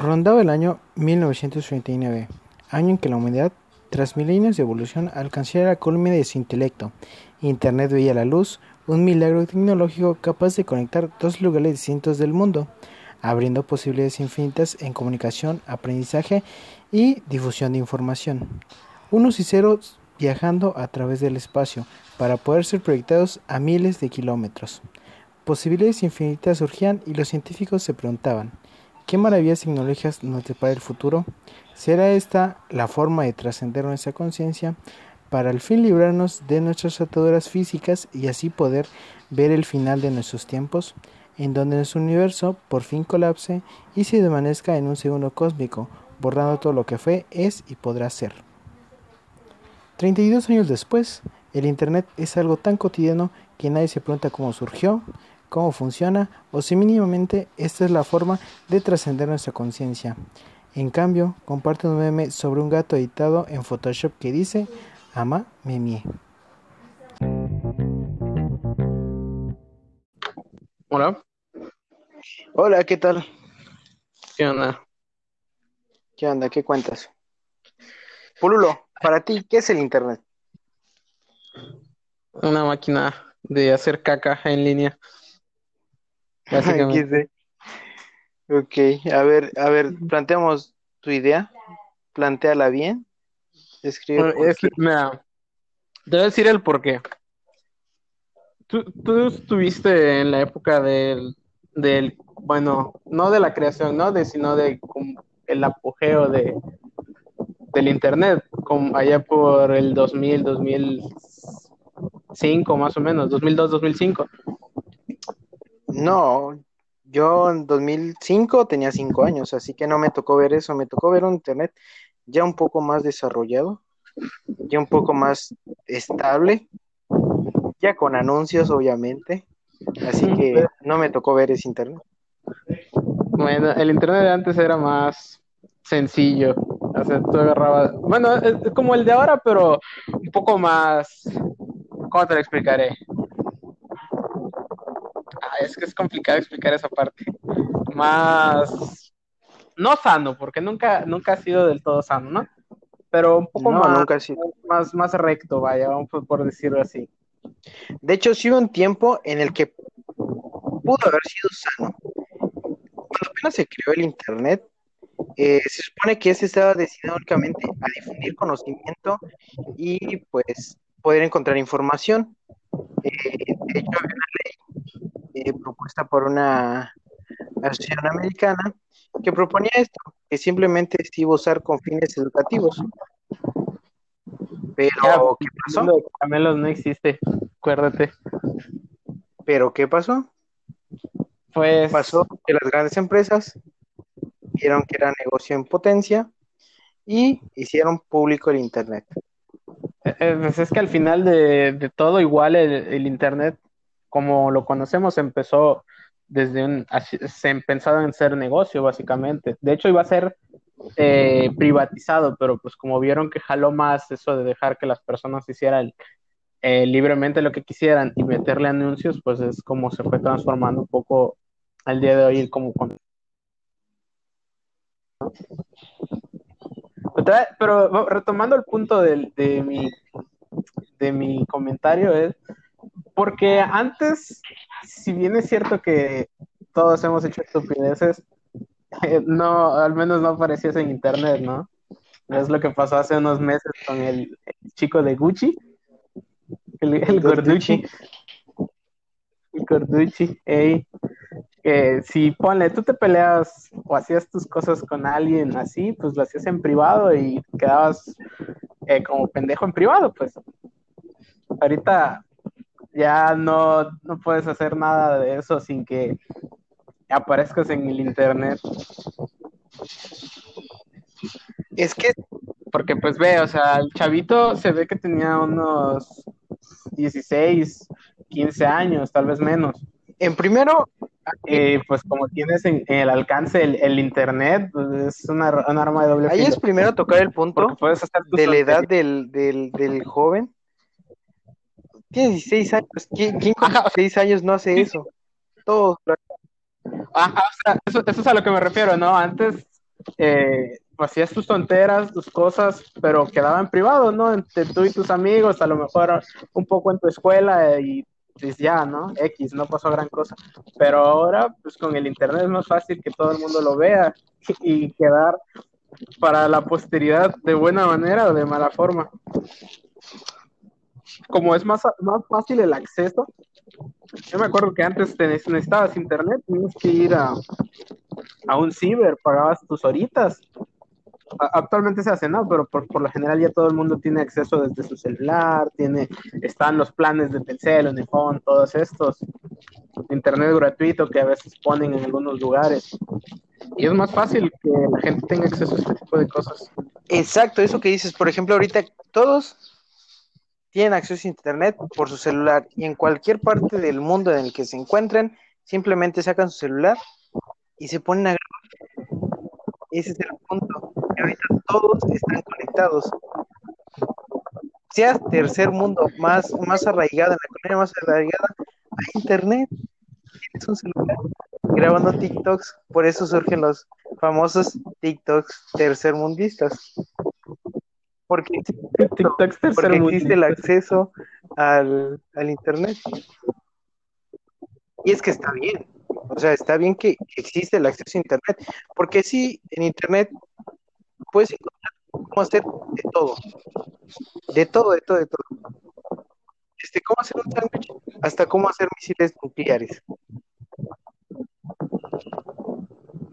Rondaba el año 1939, año en que la humanidad, tras milenios de evolución, alcanzara la culmina de su intelecto. Internet veía la luz, un milagro tecnológico capaz de conectar dos lugares distintos del mundo, abriendo posibilidades infinitas en comunicación, aprendizaje y difusión de información. Unos y ceros viajando a través del espacio para poder ser proyectados a miles de kilómetros. Posibilidades infinitas surgían y los científicos se preguntaban, ¿Qué maravillas tecnológicas nos depara el futuro? ¿Será esta la forma de trascender nuestra conciencia para al fin librarnos de nuestras ataduras físicas y así poder ver el final de nuestros tiempos, en donde nuestro universo por fin colapse y se desvanezca en un segundo cósmico, borrando todo lo que fue, es y podrá ser? 32 años después, el Internet es algo tan cotidiano que nadie se pregunta cómo surgió, cómo funciona o si mínimamente esta es la forma de trascender nuestra conciencia. En cambio, comparte un meme sobre un gato editado en Photoshop que dice ama memie. Hola. Hola, ¿qué tal? ¿Qué onda? ¿Qué onda? ¿Qué cuentas? Pululo, para ti, ¿qué es el Internet? Una máquina de hacer caca en línea. Básicamente. Ok, a ver, a ver, planteamos tu idea, planteala bien, escribe. mira, te voy a decir el porqué. Tú, tú estuviste en la época del, del, bueno, no de la creación, ¿no? De, sino de el apogeo de, del internet, como allá por el 2000, 2005 más o menos, 2002, 2005. No, yo en 2005 tenía 5 años, así que no me tocó ver eso, me tocó ver un internet ya un poco más desarrollado, ya un poco más estable, ya con anuncios obviamente, así que no me tocó ver ese internet. Bueno, el internet de antes era más sencillo, o sea, tú agarrabas, bueno, es como el de ahora, pero un poco más, ¿cómo te lo explicaré? Es que es complicado explicar esa parte. Más, no sano, porque nunca, nunca ha sido del todo sano, ¿no? Pero un poco más, más, más recto, vaya, por decirlo así. De hecho, sí hubo un tiempo en el que pudo haber sido sano. Cuando apenas se creó el Internet, eh, se supone que ese estaba destinado únicamente a difundir conocimiento y pues poder encontrar información. Eh, de hecho, había una ley eh, propuesta por una asociación americana que proponía esto, que simplemente se iba a usar con fines educativos. Pero, ¿qué pasó? Camelos no existe, acuérdate. ¿Pero qué pasó? Pues... Pasó que las grandes empresas vieron que era negocio en potencia y hicieron público el Internet. Eh, eh, pues es que al final de, todo, igual el Internet como lo conocemos, empezó desde un, se pensado en ser negocio, básicamente. De hecho, iba a ser eh, privatizado, pero pues como vieron que jaló más eso de dejar que las personas hicieran eh, libremente lo que quisieran y meterle anuncios, pues es como se fue transformando un poco al día de hoy como con... Pero retomando el punto de, mi, de mi comentario es porque antes, si bien es cierto que todos hemos hecho estupideces, eh, no, al menos no aparecías en internet, ¿no? Es lo que pasó hace unos meses con el, chico de Gucci, el, el Gorducci. El Gorducci, ey. Que si ponle, tú te peleas o hacías tus cosas con alguien así, pues lo hacías en privado y quedabas eh, como pendejo en privado, pues. Ahorita ya no, no puedes hacer nada de eso sin que aparezcas en el internet. Es que, porque pues ve, o sea, el chavito se ve que tenía unos 16, 15 años, tal vez menos. En primero, eh, pues como tienes en, el alcance el, internet, pues es una, un arma de doble Ahí es primero tocar el punto de la edad del, del, del joven tiene 16 años. ¿Quién, con 16 años no hace eso? Todos. Ajá, o sea, eso, es a lo que me refiero, ¿no? Antes eh, hacías tus tonteras, tus cosas, pero quedaban privado, ¿no? Entre tú y tus amigos, a lo mejor un poco en tu escuela y pues ya, ¿no? X, no pasó gran cosa. Pero ahora, pues con el Internet es más fácil que todo el mundo lo vea y quedar para la posteridad de buena manera o de mala forma. Como es más, más fácil el acceso, yo me acuerdo que antes necesitabas internet, tenías que ir a, a un ciber, pagabas tus horitas actualmente se hace, ¿no? Pero por, por, lo general ya todo el mundo tiene acceso desde su celular, tiene, están los planes de Telcel, Unifón, todos estos, internet gratuito que a veces ponen en algunos lugares. Y es más fácil que la gente tenga acceso a este tipo de cosas. Exacto, eso que dices, por ejemplo, ahorita todos tienen acceso a internet por su celular y en cualquier parte del mundo en el que se encuentren, simplemente sacan su celular y se ponen a grabar. Ese es el punto ahorita todos están conectados. Seas tercer mundo más, más arraigada, en la economía más arraigada, hay internet. Tienes un celular grabando TikToks, por eso surgen los famosos TikToks tercermundistas. Porque, existe el acceso al, al internet. Y es que está bien, o sea, está bien que existe el acceso a Internet, porque sí, en Internet puedes encontrar cómo hacer de todo. De todo, de todo, de todo. Este, cómo hacer un sándwich, hasta cómo hacer misiles nucleares.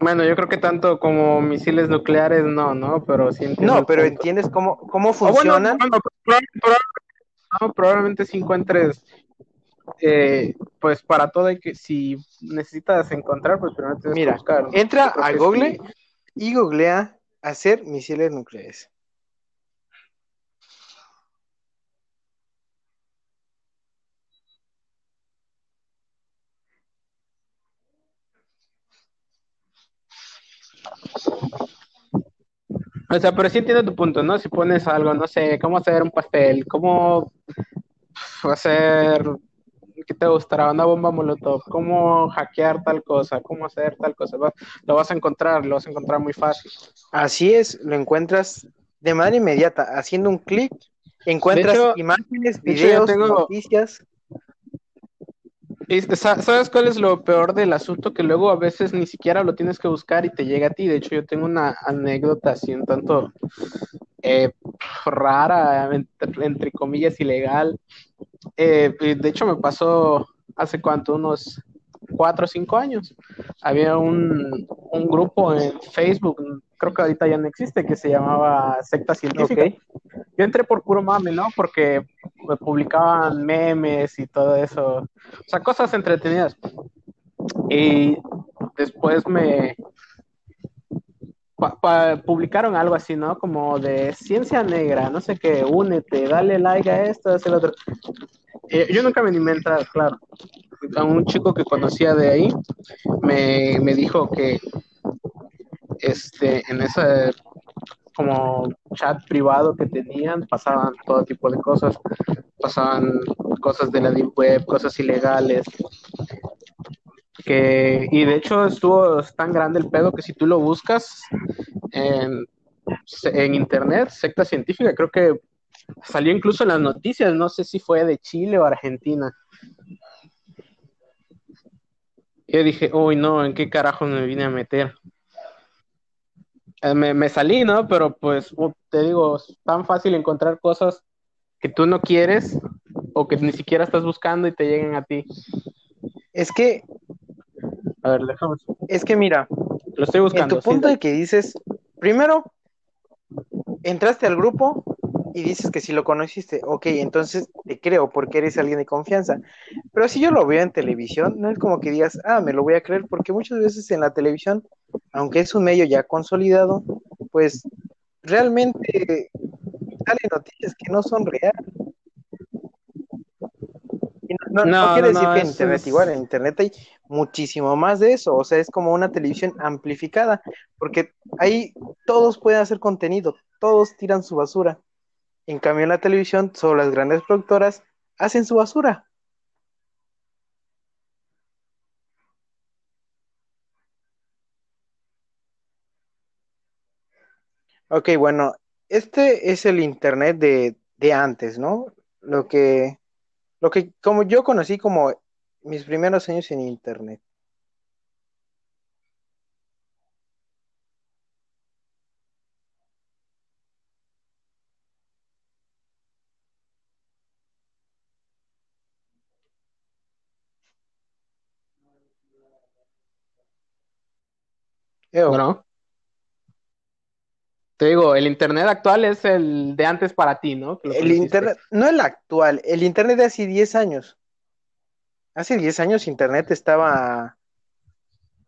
Bueno, yo creo que tanto como misiles nucleares no, ¿no? Pero sí No, pero entiendes cómo, cómo funcionan. probablemente, si encuentres, eh, pues para todo hay que, si necesitas encontrar, pues primero tienes Mira, buscar. Entra a Google y googlea hacer misiles nucleares. O sea, pero sí entiendo tu punto, ¿no? Si pones algo, no sé, cómo hacer un pastel, cómo hacer ¿qué te gustará? Una bomba molotov, cómo hackear tal cosa, cómo hacer tal cosa, lo vas a encontrar, lo vas a encontrar muy fácil. Así es, lo encuentras de manera inmediata, haciendo un clic, encuentras imágenes, videos, noticias. ¿Sabes cuál es lo peor del asunto? Que luego a veces ni siquiera lo tienes que buscar y te llega a ti. De hecho, yo tengo una anécdota así un tanto eh, rara, entre, comillas, ilegal. Eh, de hecho, me pasó hace cuánto, unos cuatro o cinco años. Había un, grupo en Facebook, creo que ahorita ya no existe, que se llamaba Secta Científica. Yo entré por puro mame, ¿no? Porque publicaban memes y todo eso. O sea, cosas entretenidas. Y después me, publicaron algo así, ¿no? Como de ciencia negra, no sé qué, únete, dale like a esto, a otro. Eh, yo nunca me animé a entrar, claro. A un chico que conocía de ahí me, me dijo que este, en ese como chat privado que tenían pasaban todo tipo de cosas, pasaban cosas de la deep web, cosas ilegales, que, y de hecho estuvo tan grande el pedo que si tú lo buscas en, en internet, secta científica, creo que salió incluso en las noticias, no sé si fue de Chile o Argentina. Yo dije, uy, no, ¿en qué carajo me vine a meter? Eh, me, me, salí, ¿no? Pero pues te digo, es tan fácil encontrar cosas que tú no quieres o que ni siquiera estás buscando y te lleguen a ti. Es que a ver, déjame. Es que mira, lo estoy buscando. En tu punto de que dices, primero, entraste al grupo y dices que si lo conociste, ok, entonces te creo porque eres alguien de confianza. Pero si yo lo veo en televisión, no es como que digas, ah, me lo voy a creer, porque muchas veces en la televisión, aunque es un medio ya consolidado, pues realmente salen noticias que no son reales. No, no, quiere decir que en Internet, igual en Internet hay muchísimo más de eso, o sea, es como una televisión amplificada, porque ahí todos pueden hacer contenido, todos tiran su basura. En cambio, en la televisión, solo las grandes productoras hacen su basura. Ok, bueno, este es el internet de, de antes, ¿no? Lo que, lo que, como yo conocí como mis primeros años en internet. Te digo, el internet actual es el de antes para ti, ¿no? Que el internet, no el actual, el internet de hace 10 años. Hace 10 años internet estaba,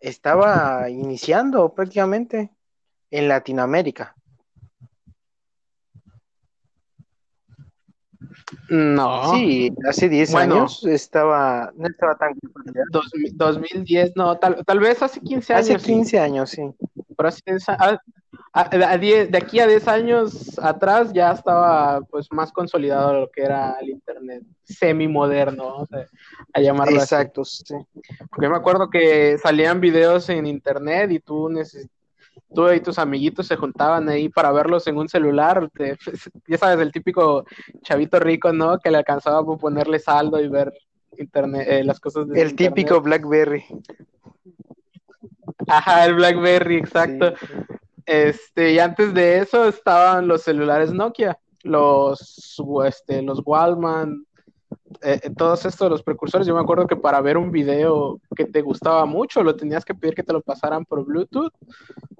estaba iniciando prácticamente en Latinoamérica. No, Sí, hace 10 Bueno. años estaba, no estaba tan dos- 2010, no, tal, tal vez hace 15 años. Hace sí. 15 años, sí. Pero es, a- a- a diez- de aquí a 10 años atrás ya estaba pues más consolidado lo que era el internet semi-moderno, a, a llamarlo así. Exacto, sí. Porque yo me acuerdo que salían videos en internet y tú tú y tus amiguitos se juntaban ahí para verlos en un celular. te- ya sabes, el típico chavito rico, ¿no? Que le alcanzaba por ponerle saldo y ver internet, eh, las cosas de El típico BlackBerry. Ajá, el BlackBerry, exacto. Sí. Este, y antes de eso estaban los celulares Nokia, los, este, los Wallman, eh, eh, todos estos, los precursores. Yo me acuerdo que para ver un video que te gustaba mucho, lo tenías que pedir que te lo pasaran por Bluetooth,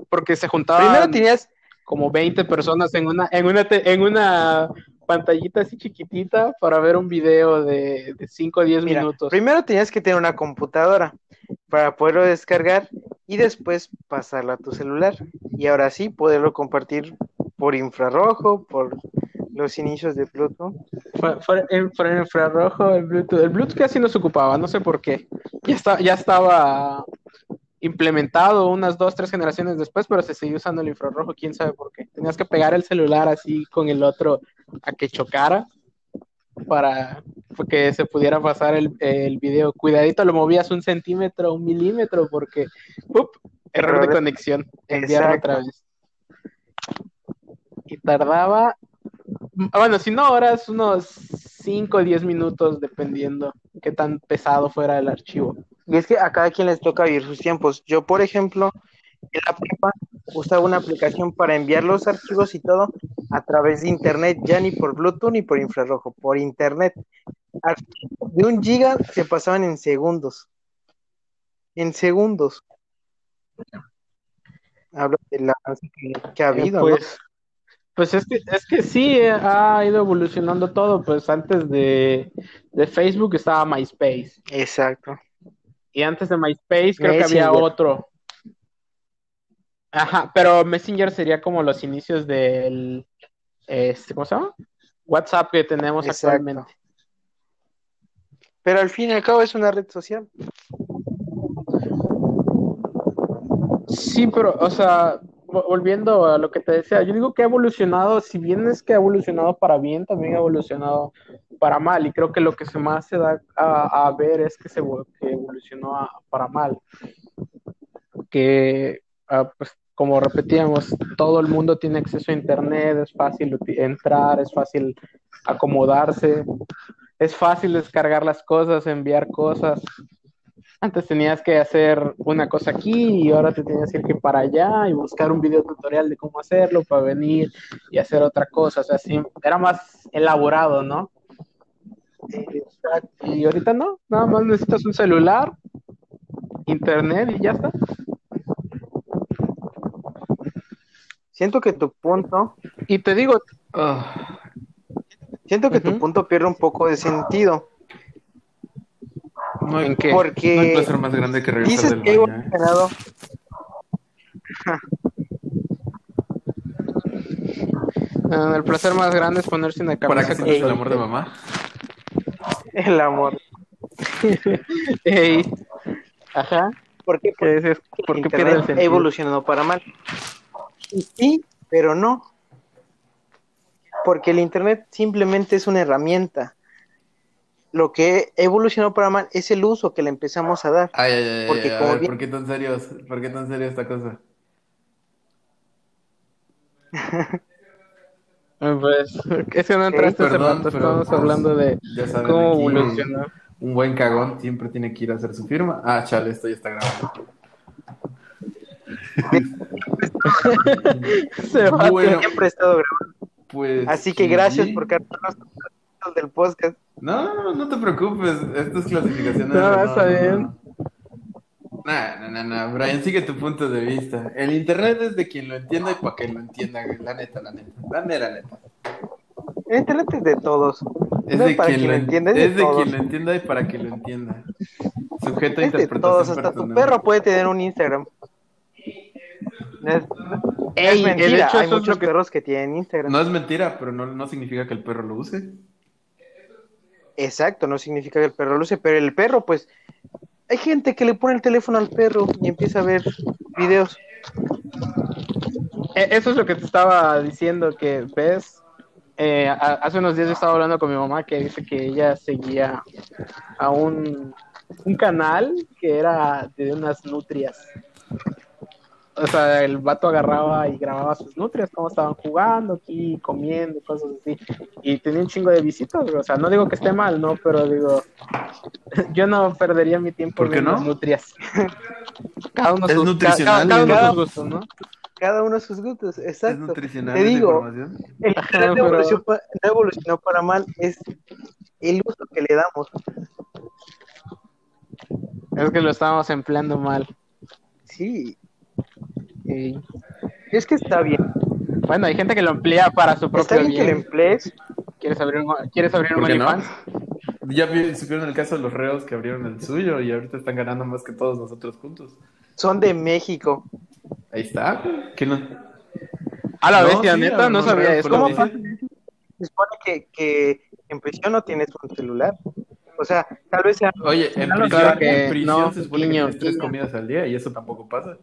porque se juntaban Primero tenías, como 20 personas en una, en una, en una pantallita así chiquitita para ver un video de, de 5 o 10 mira, minutos. primero tenías que tener una computadora para poderlo descargar y después pasarla a tu celular. Y ahora sí, poderlo compartir por infrarrojo, por los inicios de Bluetooth. Fue, fue en, fue en infrarrojo, el Bluetooth. El Bluetooth casi no se ocupaba, no sé por qué. Ya, está, ya estaba implementado unas dos, tres generaciones después, pero se seguía usando el infrarrojo, quién sabe por qué. Tenías que pegar el celular así con el otro a que chocara para que se pudiera pasar el, el video. Cuidadito, lo movías un centímetro, un milímetro, porque ¡up! error de conexión, enviarlo otra vez. Y tardaba, bueno, si no horas, unos 5 o 10 minutos, dependiendo qué tan pesado fuera el archivo. Y es que a cada quien les toca vivir sus tiempos. Yo, por ejemplo, en la prepa usaba una aplicación para enviar los archivos y todo a través de internet, ya ni por Bluetooth ni por infrarrojo, por internet. De un giga se pasaban en segundos. En segundos. Hablo de la que, ha Eh, habido, pues, pues es que, es que sí, eh, ha ido evolucionando todo. Pues antes de, de Facebook estaba MySpace. Exacto. Y antes de MySpace creo que había otro. Ajá, pero Messenger sería como los inicios del, este, ¿cómo se llama? WhatsApp que tenemos Exacto. actualmente. Pero al fin y al cabo es una red social. Sí, pero, o sea, vo- volviendo a lo que te decía, yo digo que ha evolucionado, si bien es que ha evolucionado para bien, también ha evolucionado para mal, y creo que lo que se más se da a, a ver es que se que evolucionó a- para mal. Que, ah, pues, como repetíamos, todo el mundo tiene acceso a internet, es fácil entrar, es fácil acomodarse, es fácil descargar las cosas, enviar cosas. Antes tenías que hacer una cosa aquí y ahora te tenías que ir para allá y buscar un video tutorial de cómo hacerlo para venir y hacer otra cosa. O sea, sí, era más elaborado, ¿no? Y ahorita no, nada más necesitas un celular, internet y ya está. Siento que tu punto, Y te digo, Ah, siento que tu Ujú. punto pierde un poco de sentido. no, hay, ¿en qué? Porque no hay placer más grande que regresar dices del que he baño, ¿eh? evolucionado. Ah, el placer más grande es ponerse una Para camisa que con sientas el amor de mamá. El amor. Ey. Ajá. ¿Por qué? ¿Qué dices? Porque ¿Por el qué pierde el sentido? evolucionado para mal. Y sí, pero no. Porque el internet simplemente es una herramienta. Lo que ha evolucionado para mal es el uso que le empezamos a dar. Ay, ay, ay, Porque ay, a como ver, bien- ¿por qué tan serios? ¿Por qué tan serio esta cosa? Pues, es que no entraste hace rato, estábamos pues, hablando de cómo aquí evolucionó. un buen cagón siempre tiene que ir a hacer su firma. Ah, chale, esto ya está grabando. Se va. Bueno, Siempre estado grabando. pues. Así que gracias GG. por cargarnos del podcast. No, no, no, no te preocupes. Esto es clasificación. No, está bien. Nah, no, no, no. Brian, sigue tu punto de vista. El internet es de quien lo entienda y para que lo entienda. La neta, la neta. La mera neta. El internet es de todos. Es No de para quien lo entienda, entienda. es Es de de todos. quien lo entienda y para que lo entienda. Sujeto a Es de todos. Hasta tu perro puede tener un Instagram. No es, es mentira. hecho, Hay muchos que- perros que tienen Instagram. No es mentira, pero no, no significa que el perro lo use. Exacto, no significa que el perro lo use, pero el perro, pues, hay gente que le pone el teléfono al perro y empieza a ver videos. Eh, Eso es lo que te estaba diciendo, que ves, eh, a- hace unos días yo estaba hablando con mi mamá que dice que ella seguía a un, un canal que era de unas nutrias. O sea, el vato agarraba y grababa sus nutrias, cómo estaban jugando aquí, comiendo, cosas así. Y tenía un chingo de visitas, o sea, no digo que esté mal, ¿no? Pero digo, yo no perdería mi tiempo ¿Por qué no? nutrias. Cada uno Es sus, nutricional, cada, cada uno ¿no? sus gustos, ¿no? Cada uno sus gustos, Es exacto. nutricional Te digo. El internet evolucionó, no evolucionó para mal, es el uso que le damos. Es que lo estábamos empleando mal. Sí. Es que está bien. Bueno, hay gente que lo emplea para su Está propio bien que lo bien. emplees. ¿Quieres abrir un, ¿quieres abrir un. OnlyFans? Ya vi- supieron el caso de los reos que abrieron el suyo y ahorita están ganando más que todos nosotros juntos. Son de México. Ahí está. ¿Qué no? A la No, bestia, sí, neta, no sabía eso. ¿Cómo. Se supone que, que en prisión no tienes un celular. O sea, tal vez sea. Oye, en Claro prisión, que en prisión no, se supone guiño, que tienes tres comidas al día y eso tampoco pasa.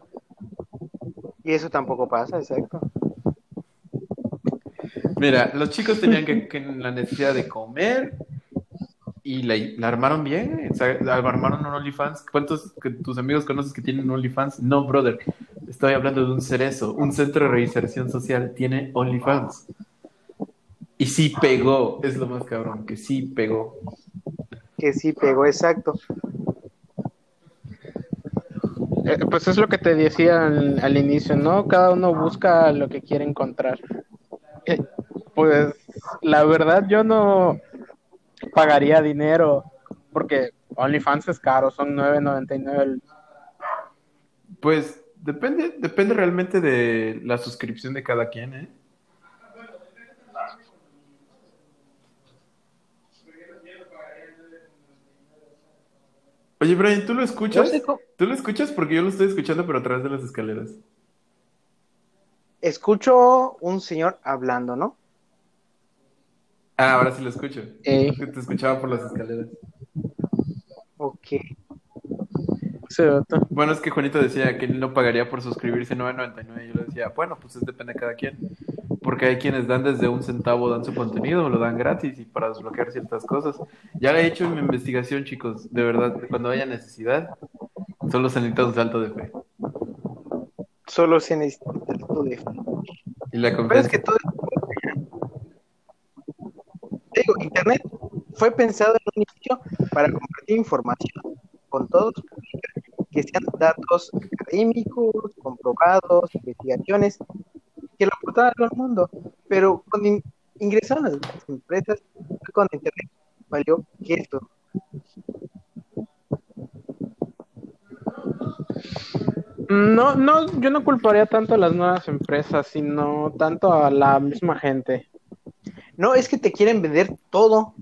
Y eso tampoco pasa, exacto. Mira, los chicos tenían que, que la necesidad de comer y la, la armaron bien. O sea, armaron un OnlyFans. ¿Cuántos que tus amigos conoces que tienen OnlyFans? No, brother. Estoy hablando de un cerezo. Un centro de reinserción social tiene OnlyFans. Y sí pegó. Es lo más cabrón, que sí pegó. Que sí pegó, exacto. Eh, pues es lo que te decía al, al inicio, ¿no? Cada uno busca lo que quiere encontrar. Eh, pues la verdad yo no pagaría dinero porque OnlyFans es caro, son 9.99 el- Pues depende, depende realmente de la suscripción de cada quien, ¿eh? Oye, Brian, ¿tú lo escuchas? ¿Tú lo escuchas? Porque yo lo estoy escuchando, pero a través de las escaleras. Escucho un señor hablando, ¿no? Ah, ahora sí lo escucho. Que Te escuchaba por las escaleras. Ok. Bueno, es que Juanito decía que él no pagaría por suscribirse 9.99 y yo le decía, bueno, pues es depende de cada quien. Porque hay quienes dan desde un centavo, dan su contenido, lo dan gratis y para desbloquear ciertas cosas. Ya le he hecho mi investigación, chicos. De verdad, cuando haya necesidad, solo se necesita un salto de fe. Solo se necesita un salto de fe. Y la Pero es que todo Te digo, Internet fue pensado en un inicio para compartir información con todos, que sean datos académicos, comprobados, investigaciones, que lo aportaran al mundo. Pero cuando in- ingresaron las empresas, cuando Internet valió queso. No, no, yo no culparía tanto a las nuevas empresas, sino tanto a la misma gente. No, es que te quieren vender todo,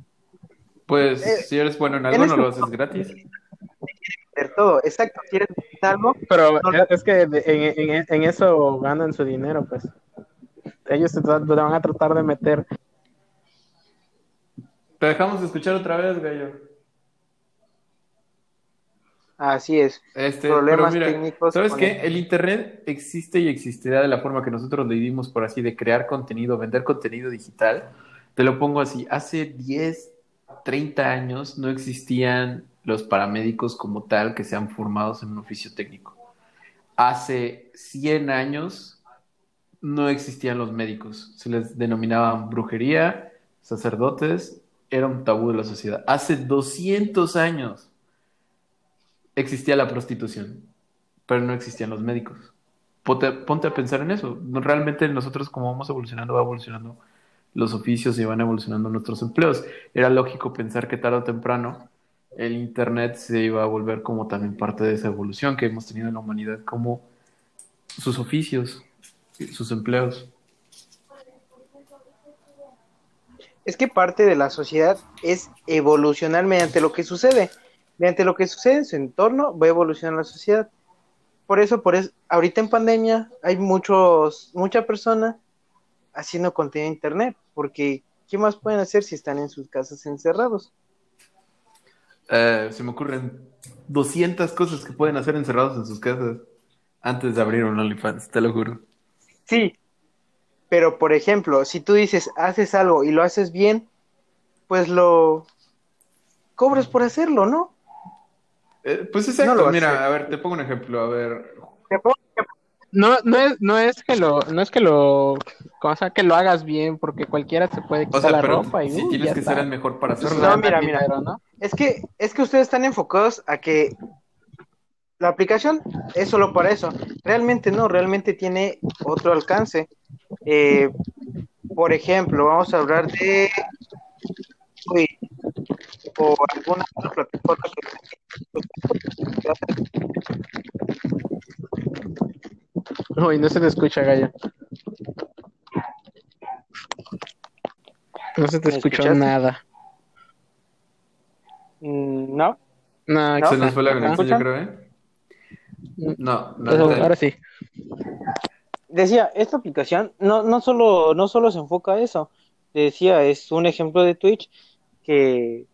Pues Eh, si eres bueno en algo, no este lo haces gratis. vender todo, exacto, quieren vender algo, Pero No, es- es que de- en, en- en eso ganan su dinero, pues. Ellos te, van a tratar de meter. Te dejamos escuchar otra vez, Gallo. así es. Este, Problemas mira, técnicos ¿sabes qué? el- El Internet existe y existirá de la forma que nosotros le dimos, por así, de crear contenido, vender contenido digital. Te lo pongo así, hace 10, 30 años no existían los paramédicos como tal que sean formados en un oficio técnico. Hace 100 años no existían los médicos. Se les denominaban brujería, sacerdotes, era un tabú de la sociedad. Hace 200 años existía la prostitución, pero no existían los médicos. Ponte, ponte a pensar en eso. Realmente nosotros como vamos evolucionando, va evolucionando los oficios y van evolucionando nuestros empleos. Era lógico pensar que tarde o temprano el Internet se iba a volver como también parte de esa evolución que hemos tenido en la humanidad, como sus oficios, sus empleos. Es que parte de la sociedad es evolucionar mediante lo que sucede. Mediante lo que sucede en su entorno va a evolucionar la sociedad. Por eso, por eso, ahorita en pandemia hay muchos, mucha persona haciendo contenido en internet, porque ¿qué más pueden hacer si están en sus casas encerrados? Eh, se me ocurren 200 cosas que pueden hacer encerrados en sus casas antes de abrir un OnlyFans, te lo juro. Sí, pero por ejemplo, si tú dices, haces algo y lo haces bien, pues lo cobras por hacerlo, ¿no? Eh, pues No exacto, a mira, a ver, te pongo un ejemplo, a ver, No, no es, no es que lo, no es que lo, cosa que lo hagas bien, porque cualquiera se puede o quitar sea, la pero ropa y si uh, tienes ya que está. ser el mejor para hacerlo. No, mira, mira. dinero, ¿no? Es que, es que ustedes están enfocados a que la aplicación es solo para eso. Realmente no, realmente tiene otro alcance. Eh, por ejemplo, vamos a hablar de Twitch o alguna otra plataforma que Uy, no se te escucha, Gallo. No se te ¿Me escuchó escuchaste? nada. Mm, no. No, ¿No? Se nos fue la conexión, yo creo, ¿eh? No, no, Eso, ahora sí. Decía, esta aplicación no, no solo, no solo se enfoca a eso. Decía, es un ejemplo de Twitch que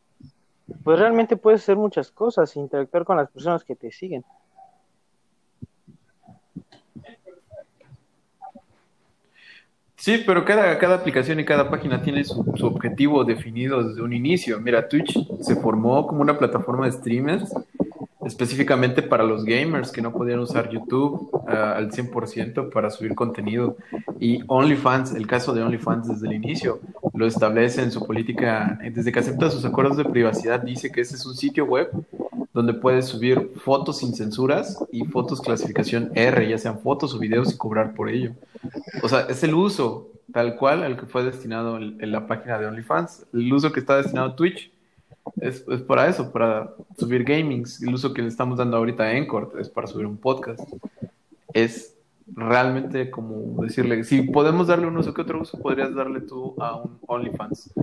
pues realmente puedes hacer muchas cosas, interactuar con las personas que te siguen. Sí, pero cada, cada aplicación y cada página tiene su, su objetivo definido desde un inicio. Mira, Twitch se formó como una plataforma de streamers específicamente para los gamers que no podían usar YouTube ah, al 100% para subir contenido. Y OnlyFans, el caso de OnlyFans desde el inicio, lo establece en su política, desde que acepta sus acuerdos de privacidad, dice que ese es un sitio web donde puedes subir fotos sin censuras y fotos clasificación R, ya sean fotos o videos y cobrar por ello. O sea, es el uso tal cual al que fue destinado en la página de OnlyFans. El uso que está destinado a Twitch es, es para eso, para subir gamings. El uso que le estamos dando ahorita a Encore es para subir un podcast. Es realmente como decirle, si podemos darle un uso, ¿qué otro uso podrías darle tú a un OnlyFans?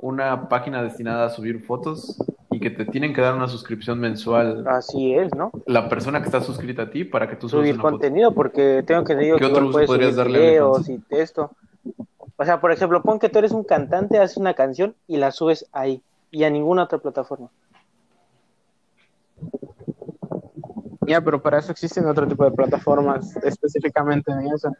Una página destinada a subir fotos y que te tienen que dar una suscripción mensual Así es, ¿no? la persona que está suscrita a ti para que tú subas Subir una foto. contenido, porque tengo que decir ¿Qué que otro uso podrías darle videos y texto. O sea, por ejemplo, pon que tú eres un cantante, haces una canción y la subes ahí y a ninguna otra plataforma. Ya, pero para eso existen otro tipo de plataformas específicamente en eso.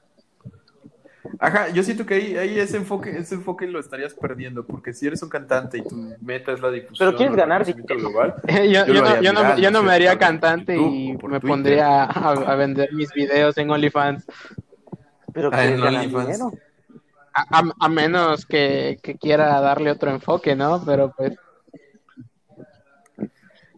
Ajá, yo siento que ahí, ahí ese enfoque, ese enfoque lo estarías perdiendo, porque si eres un cantante y tu meta es la difusión, Pero quieres ganar global, yo, Yo yo lo no, haría yo no, viral, yo no no me haría cantante YouTube y me Twitter. pondría a, a vender mis videos en OnlyFans. Pero Ah, quieres en ganar OnlyFans. dinero. A, a- menos que, que quiera darle otro enfoque, ¿no? Pero pues,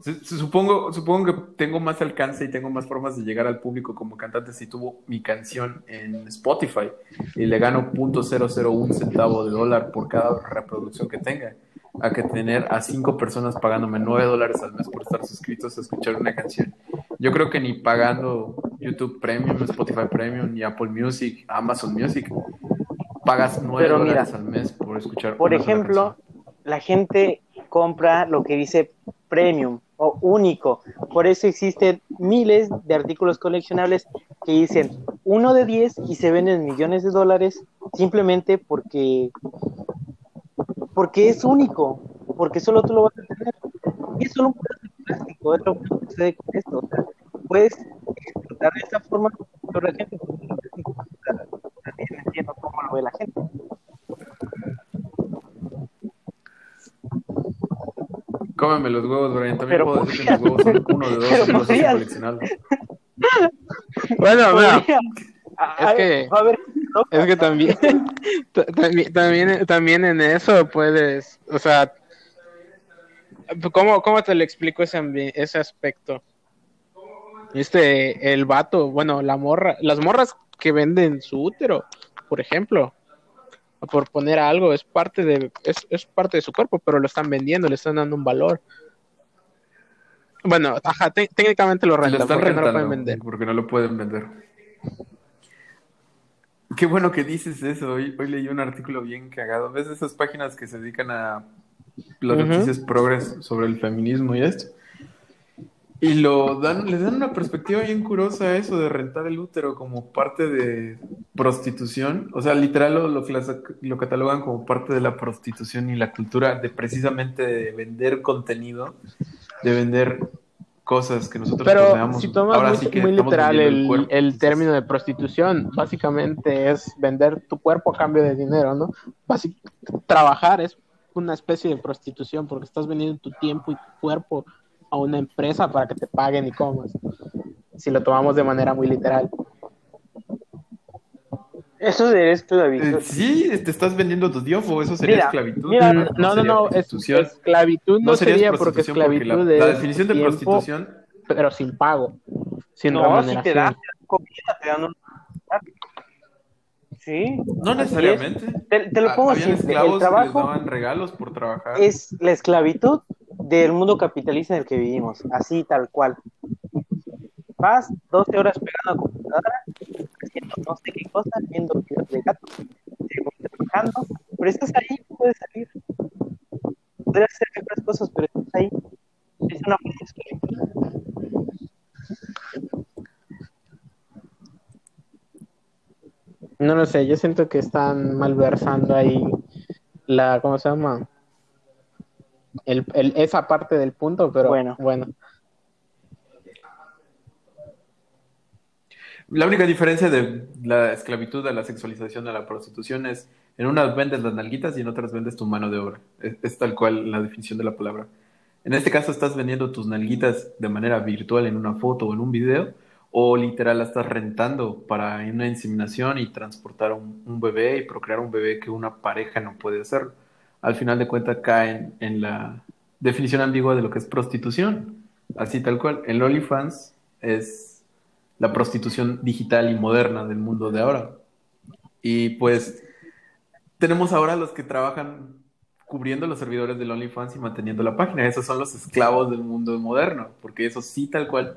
Su- su- Supongo, supongo que tengo más alcance y tengo más formas de llegar al público como cantante si tuvo mi canción en Spotify y le gano .001 centavo de dólar por cada reproducción que tenga, a que tener a cinco personas pagándome 9 dólares al mes por estar suscritos a escuchar una canción. Yo creo que ni pagando YouTube Premium, Spotify Premium, ni Apple Music, Amazon Music, pagas 9 Pero mira, al mes por escuchar Por ejemplo, la gente compra lo que dice premium o único. Por eso existen miles de artículos coleccionables que dicen uno de 10 y se venden millones de dólares simplemente porque porque es único, porque solo tú lo vas a tener. Y es solo un pedazo de plástico, es lo que sucede con esto. O sea, puedes explotar de esta forma, pero la gente pues, no lo ve. también lo ve la gente. Cómeme los huevos, Brian. También Pero puedo decir que mis huevos son uno de dos, pero los coleccionables. bueno, mira, Podría- Es que- a ver, Es que también, también, también, también en eso puedes, o sea, ¿cómo, cómo te le explico ese, ese aspecto? Este, el vato, bueno, la morra, las morras que venden su útero, por ejemplo, por poner algo, es parte de, es, es parte de su cuerpo, pero lo están vendiendo, le están dando un valor. Bueno, ajá, técnicamente lo rentan, porque no lo pueden vender. Porque no lo pueden vender. Qué bueno que dices eso. Hoy, hoy leí un artículo bien cagado. ¿Ves esas páginas que se dedican a las noticias progres sobre el feminismo y esto? Y lo dan, le dan una perspectiva bien curiosa a eso de rentar el útero como parte de prostitución. O sea, literal lo, lo, lo, catalogan como parte de la prostitución y la cultura de precisamente de vender contenido, de vender cosas que nosotros Pero si tomas muy, literal el, el, término de prostitución, básicamente es vender tu cuerpo a cambio de dinero, ¿no? trabajar es una especie de prostitución porque estás vendiendo tu tiempo y tu cuerpo a una empresa para que te paguen y comas. Si lo tomamos de manera muy literal. Eso sería esclavitud. Eh, sí, te estás vendiendo tu diofo, eso sería esclavitud. Mira, no, no, no, esclavitud no, sería porque esclavitud es la, definición de prostitución. Pero sin pago, sin no, si te dan comida, te dan un... Sí. No necesariamente. Te, te, lo pongo así. El trabajo les daban regalos por trabajar. Es la esclavitud del mundo capitalista en el que vivimos, así tal cual. Vas 12 horas pegando a computadora, haciendo no sé qué cosa, viendo videos de gatos, trabajando, pero estás ahí, puedes salir. Podrías hacer otras cosas, pero estás ahí. Es una No lo sé, yo siento que están malversando ahí la, ¿cómo se llama? El, el, esa parte del punto, pero bueno. bueno. La única diferencia de la esclavitud a la sexualización a la prostitución es en unas vendes las nalguitas y en otras vendes tu mano de obra. Es, tal cual la definición de la palabra. En este caso estás vendiendo tus nalguitas de manera virtual en una foto o en un video o literal la estás rentando para una inseminación y transportar un, un bebé y procrear un bebé que una pareja no puede hacer al final de cuentas caen en la definición ambigua de lo que es prostitución. Así tal cual. El OnlyFans es la prostitución digital y moderna del mundo de ahora. Y pues tenemos ahora los que trabajan cubriendo los servidores del OnlyFans y manteniendo la página. Esos son los esclavos del mundo moderno, porque esos sí tal cual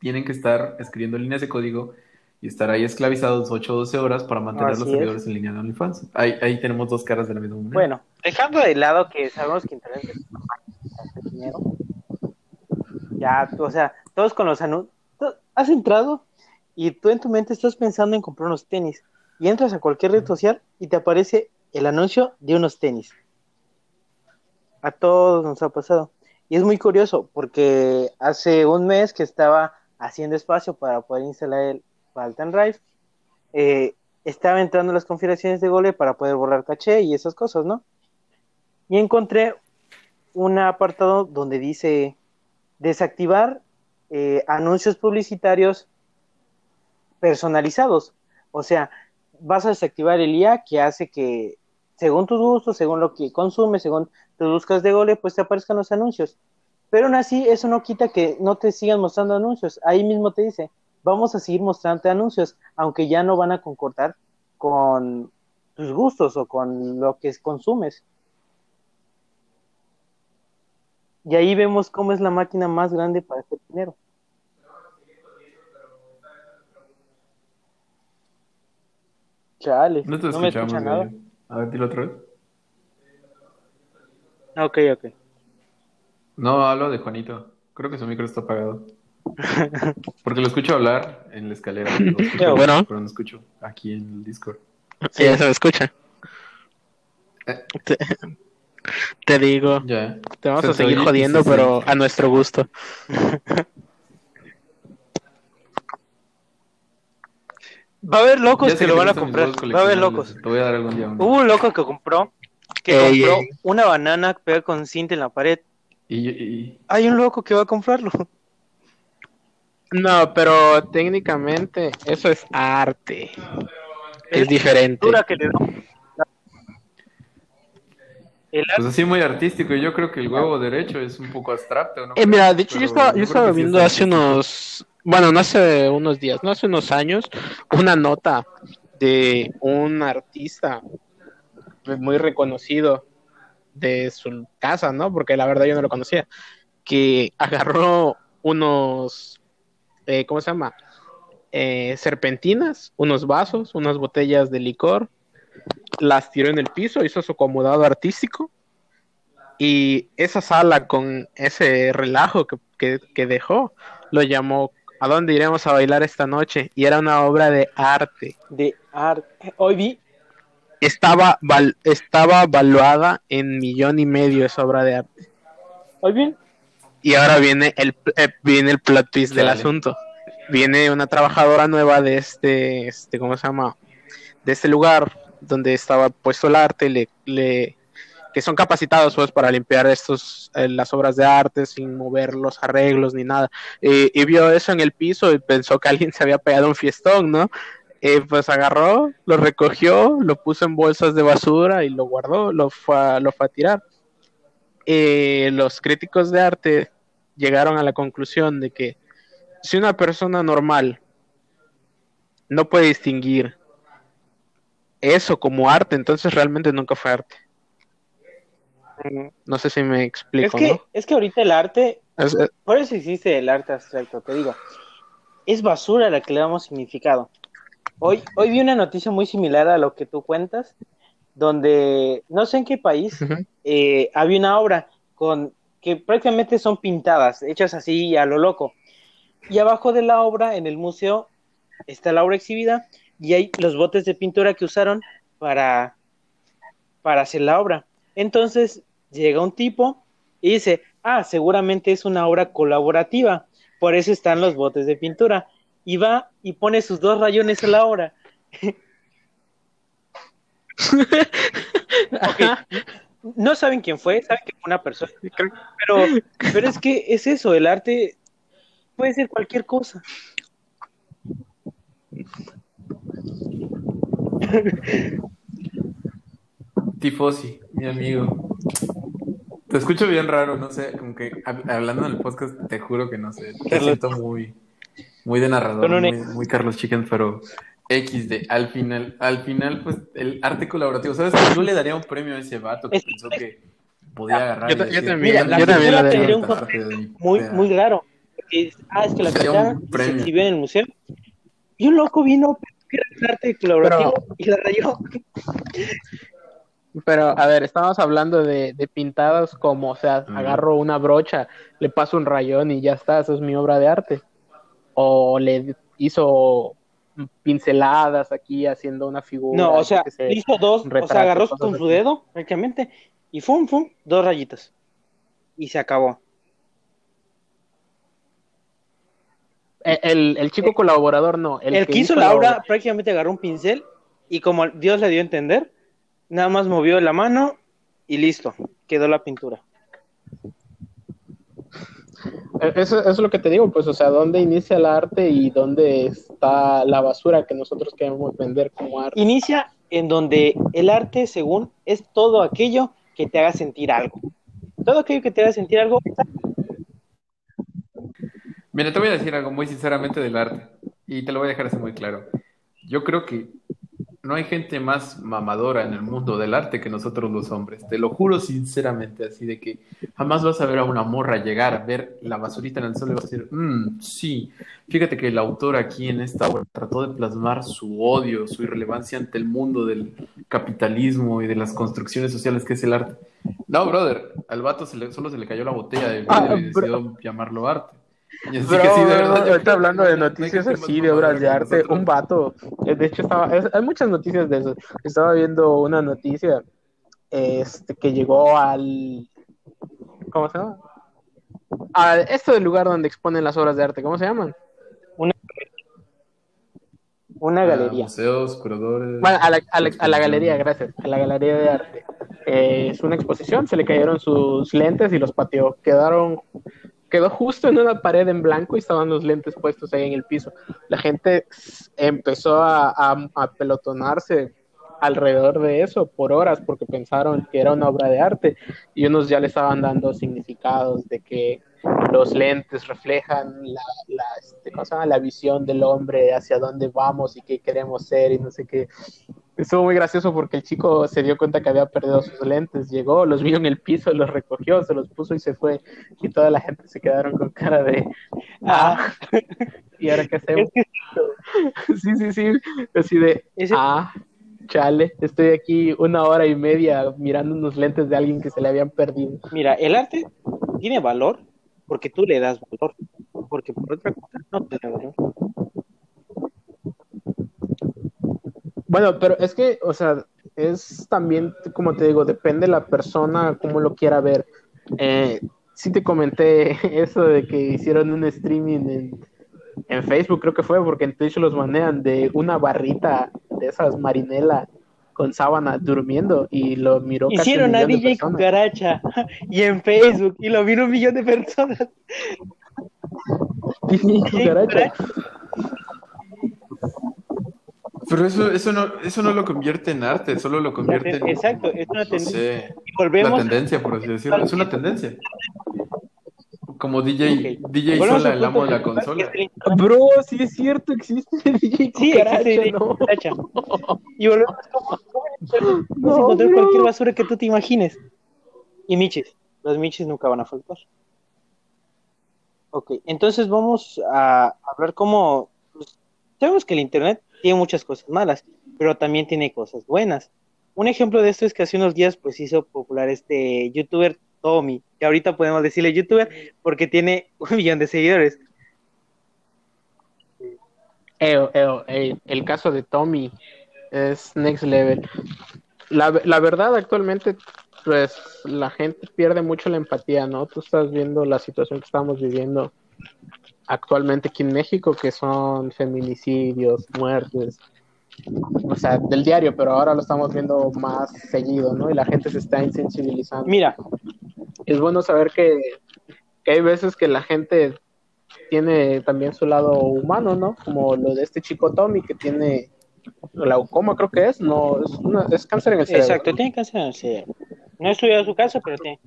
tienen que estar escribiendo líneas de código y estar ahí esclavizados 8 o 12 horas para mantener los servidores en línea de OnlyFans. Ahí, ahí tenemos dos caras de la misma moneda. Bueno, dejando de lado que sabemos que Internet es dinero, ya, o sea, todos con los anuncios, has entrado y tú en tu mente estás pensando en comprar unos tenis y entras a cualquier red social y te aparece el anuncio de unos tenis. A todos nos ha pasado. Y es muy curioso porque hace un mes que estaba haciendo espacio para poder instalar el, Alten Drive, eh, estaba entrando las configuraciones de Gole para poder borrar caché y esas cosas, ¿no? Y encontré un apartado donde dice desactivar eh, anuncios publicitarios personalizados. O sea, vas a desactivar el IA que hace que, según tus gustos, según lo que consumes, según tus buscas de Gole, pues te aparezcan los anuncios. Pero aún así, eso no quita que no te sigan mostrando anuncios. Ahí mismo te dice, vamos a seguir mostrando anuncios, aunque ya no van a concordar con tus gustos o con lo que consumes. Y ahí vemos cómo es la máquina más grande para hacer dinero. Chale, no, te no me escucha nada. A ver, dilo otra vez. Ok, ok. No, hablo de Juanito. Creo que su micro está apagado. Porque lo escucho hablar en la escalera. bueno. Pero no escucho aquí en el Discord. Sí, ya se me escucha. Eh. Te, digo. Te vamos a seguir jodiendo, pero a nuestro gusto. Va a haber locos que lo van a comprar. Va a haber locos. Te voy a dar algún día Hubo un loco que compró que compró una banana pegada con cinta en la pared. y... Hay un loco que va a comprarlo. No, pero técnicamente eso es arte. es diferente. Que le Pues así muy artístico. y Yo creo que el huevo derecho es un poco abstracto, ¿no? Eh, mira, de hecho yo estaba, yo estaba sí viendo hace artístico. unos, bueno, no hace unos días, no hace unos años, una nota de un artista muy reconocido de su casa, ¿no? Porque la verdad yo no lo conocía, que agarró unos, eh, ¿cómo se llama? Eh, serpentinas, unos vasos, unas botellas de licor, las tiró en el piso, hizo su acomodado artístico y esa sala con ese relajo que, que- que dejó, lo llamó ¿A dónde iremos a bailar esta noche? Y era una obra de arte. de arte. Hoy vi, Estaba, val- estaba valuada en millón y medio esa obra de arte. hoy bien, Y ahora viene el, eh, viene el plot twist del Chale. asunto. Viene una trabajadora nueva de este, este, ¿cómo se llama? De este lugar donde estaba puesto el arte, le, le- que son capacitados pues para limpiar estos, eh, las obras de arte sin mover los arreglos ni nada. Eh, y vio eso en el piso y pensó que alguien se había pegado un fiestón, ¿no? Eh, pues agarró, lo recogió, lo puso en bolsas de basura y lo guardó, lo fue a, lo fue a tirar. Los críticos de arte llegaron a la conclusión de que si una persona normal no puede distinguir eso como arte, entonces realmente nunca fue arte. No sé si me es explico, que, ¿no? es que ahorita el arte, Es- es- por eso existe el arte abstracto, te digo. Es basura la que le damos significado. Hoy, hoy vi una noticia muy similar a lo que tú cuentas, donde no sé en qué país eh, había una obra con que prácticamente son pintadas, hechas así a lo loco. Y abajo de la obra, en el museo, está la obra exhibida y hay los botes de pintura que usaron para, para hacer la obra. Entonces llega un tipo y dice, ah, seguramente es una obra colaborativa, por eso están los botes de pintura. Y va y pone sus dos rayones a la obra. No saben quién fue, saben que fue una persona, pero, pero es que es eso, el arte puede ser cualquier cosa. Tifosi, mi amigo. Te escucho bien raro, no sé, como que hab- hablando en el podcast, te juro que no sé. Te siento muy, muy de narrador, muy, muy Carlos Chicken, pero XD. Al final, al final, pues, el arte colaborativo. ¿Sabes? Yo le daría un premio a ese vato que Es- pensó que podía agarrar. Yo yo también, Mira, "Mira, la yo también pintura le daría tendría un mi Muy, peda". muy raro. Porque, ah, es que la y se premio. exhibió en el museo. Y un loco vino, que era arte colaborativo y la rayó. Pero, a ver, estamos hablando de, de pintadas como, o sea, Ujú. agarro una brocha, le paso un rayón y ya está, eso es mi obra de arte. O le hizo pinceladas aquí haciendo una figura. No, o sea, se- hizo dos, o sea, agarró con así. su dedo, prácticamente, y fum, fum, dos rayitas. Y se acabó. Eh, El, el chico colaborador no. El, El, que hizo hizo la obra. prácticamente agarró un pincel y como Dios le dio a entender, nada más movió la mano y listo, quedó la pintura. Eso, eso es lo que te digo, pues, o sea, dónde inicia el arte y dónde está la basura que nosotros queremos vender como arte. Inicia en donde el arte, según, es todo aquello que te haga sentir algo. Todo aquello que te haga sentir algo. Mira, te voy a decir algo muy sinceramente del arte. Y te lo voy a dejar así muy claro. Yo creo que no hay gente más mamadora en el mundo del arte que nosotros los hombres. Te lo juro sinceramente, así de que jamás vas a ver a una morra llegar, ver la basurita en el suelo y vas a decir, "Mm, sí, fíjate que el autor aquí en esta obra trató de plasmar su odio, su irrelevancia ante el mundo del capitalismo y de las construcciones sociales que es el arte. No, brother, al vato se le- solo se le cayó la botella de Ah, y decidió llamarlo arte. Y así Bro, que sí, de verdad, yo ahorita hablando de noticias así, de obras de arte, nosotros. un vato, eh, de hecho estaba, es- hay muchas noticias de eso, estaba viendo una noticia, este, que llegó al, ¿cómo se llama? A esto del lugar donde exponen las obras de arte, ¿cómo se llaman? Una Ah, galería. Museos, curadores. Bueno, a la, a la- a la galería, gracias, a la galería de arte. Eh, es una exposición, se le cayeron sus lentes y los pateó, quedaron quedó justo en una pared en blanco y estaban los lentes puestos ahí en el piso. La gente empezó a, pelotonarse alrededor de eso por horas porque pensaron que era una obra de arte y unos ya le estaban dando significados de que los lentes reflejan la, la, este, la visión del hombre hacia dónde vamos y qué queremos ser y no sé qué. Estuvo muy gracioso porque el chico se dio cuenta que había perdido sus lentes, llegó, los vio en el piso, los recogió, se los puso y se fue. Y toda la gente se quedaron con cara de, ah, ¿y ahora qué hacemos? sí, sí, sí, así de, ah, chale, estoy aquí una hora y media mirando unos lentes de alguien que se le habían perdido. Mira, el arte tiene valor porque tú le das valor, porque por otra cosa no tiene valor. Bueno, pero es que, o sea, es también, como te digo, depende de la persona, cómo lo quiera ver. Eh, sí te comenté eso de que hicieron un streaming en, en Facebook, creo que fue, porque en Twitch los manean de una barrita de esas marinela con sábana durmiendo y lo miró casi Hicieron a DJ Cucaracha y en Facebook y lo vino un millón de personas. DJ Cucaracha. Pero eso, eso, no, eso no lo convierte en arte, solo lo convierte en. Exacto, es una tendencia. Volvemos... La tendencia, por así decirlo. Es una tendencia. Como DJ, okay. DJ bueno, Sola, el amo de la consola. Bro, sí es cierto, existe DJ Sí, existe ¿no? Y volvemos como no, encontrar bro. cualquier basura que tú te imagines. Y michis, los michis nunca van a faltar. Ok, entonces vamos a hablar cómo... Pues, sabemos que el Internet tiene muchas cosas malas, pero también tiene cosas buenas. Un ejemplo de esto es que hace unos días pues hizo popular este youtuber Tommy, que ahorita podemos decirle youtuber porque tiene un millón de seguidores. El caso de Tommy es next level. La, la verdad, actualmente, pues la gente pierde mucho la empatía, ¿no? Tú estás viendo la situación que estamos viviendo actualmente aquí en México, que son feminicidios, muertes, o sea, del diario, pero ahora lo estamos viendo más seguido, ¿no? Y la gente se está insensibilizando. Mira, es bueno saber que, que hay veces que la gente tiene también su lado humano, ¿no? Como lo de este chico Tommy que tiene glaucoma, creo que es, no, es, una, es cáncer en el cerebro. Exacto, tiene cáncer en el cerebro. No he estudiado su caso, pero tiene.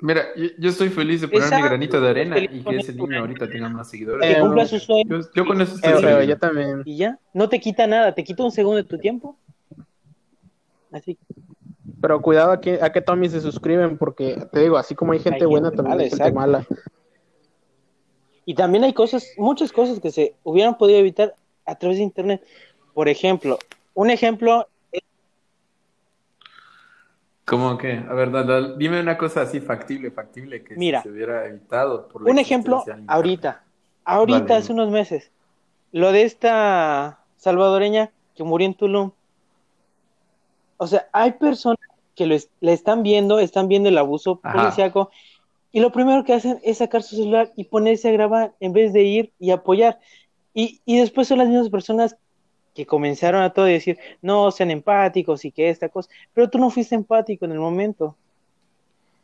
Mira, yo, yo, estoy feliz de poner Exacto. mi granito de arena y que ese niño ahorita tenga más seguidores. Que cumpla su sueño. Yo, yo, con eso estoy feliz. Yo también. Y ya, no te quita nada, te quita un segundo de tu tiempo. Así. Pero cuidado a que, a que Tommy se suscriben, porque te digo, así como hay gente hay buena, gente también hay gente exacto. mala. Y también hay cosas, muchas cosas que se hubieran podido evitar a través de internet. Por ejemplo, un ejemplo ¿Cómo que? A ver, dime una cosa así factible, factible que Mira, se hubiera evitado. Por un ejemplo, ahorita, ahorita vale. hace unos meses, lo de esta salvadoreña que murió en Tulum. O sea, hay personas que lo es, le están viendo, están viendo el abuso policíaco y lo primero que hacen es sacar su celular y ponerse a grabar en vez de ir y apoyar. Y, y después son las mismas personas que comenzaron a todo decir, no, sean empáticos y que esta cosa, pero tú no fuiste empático en el momento.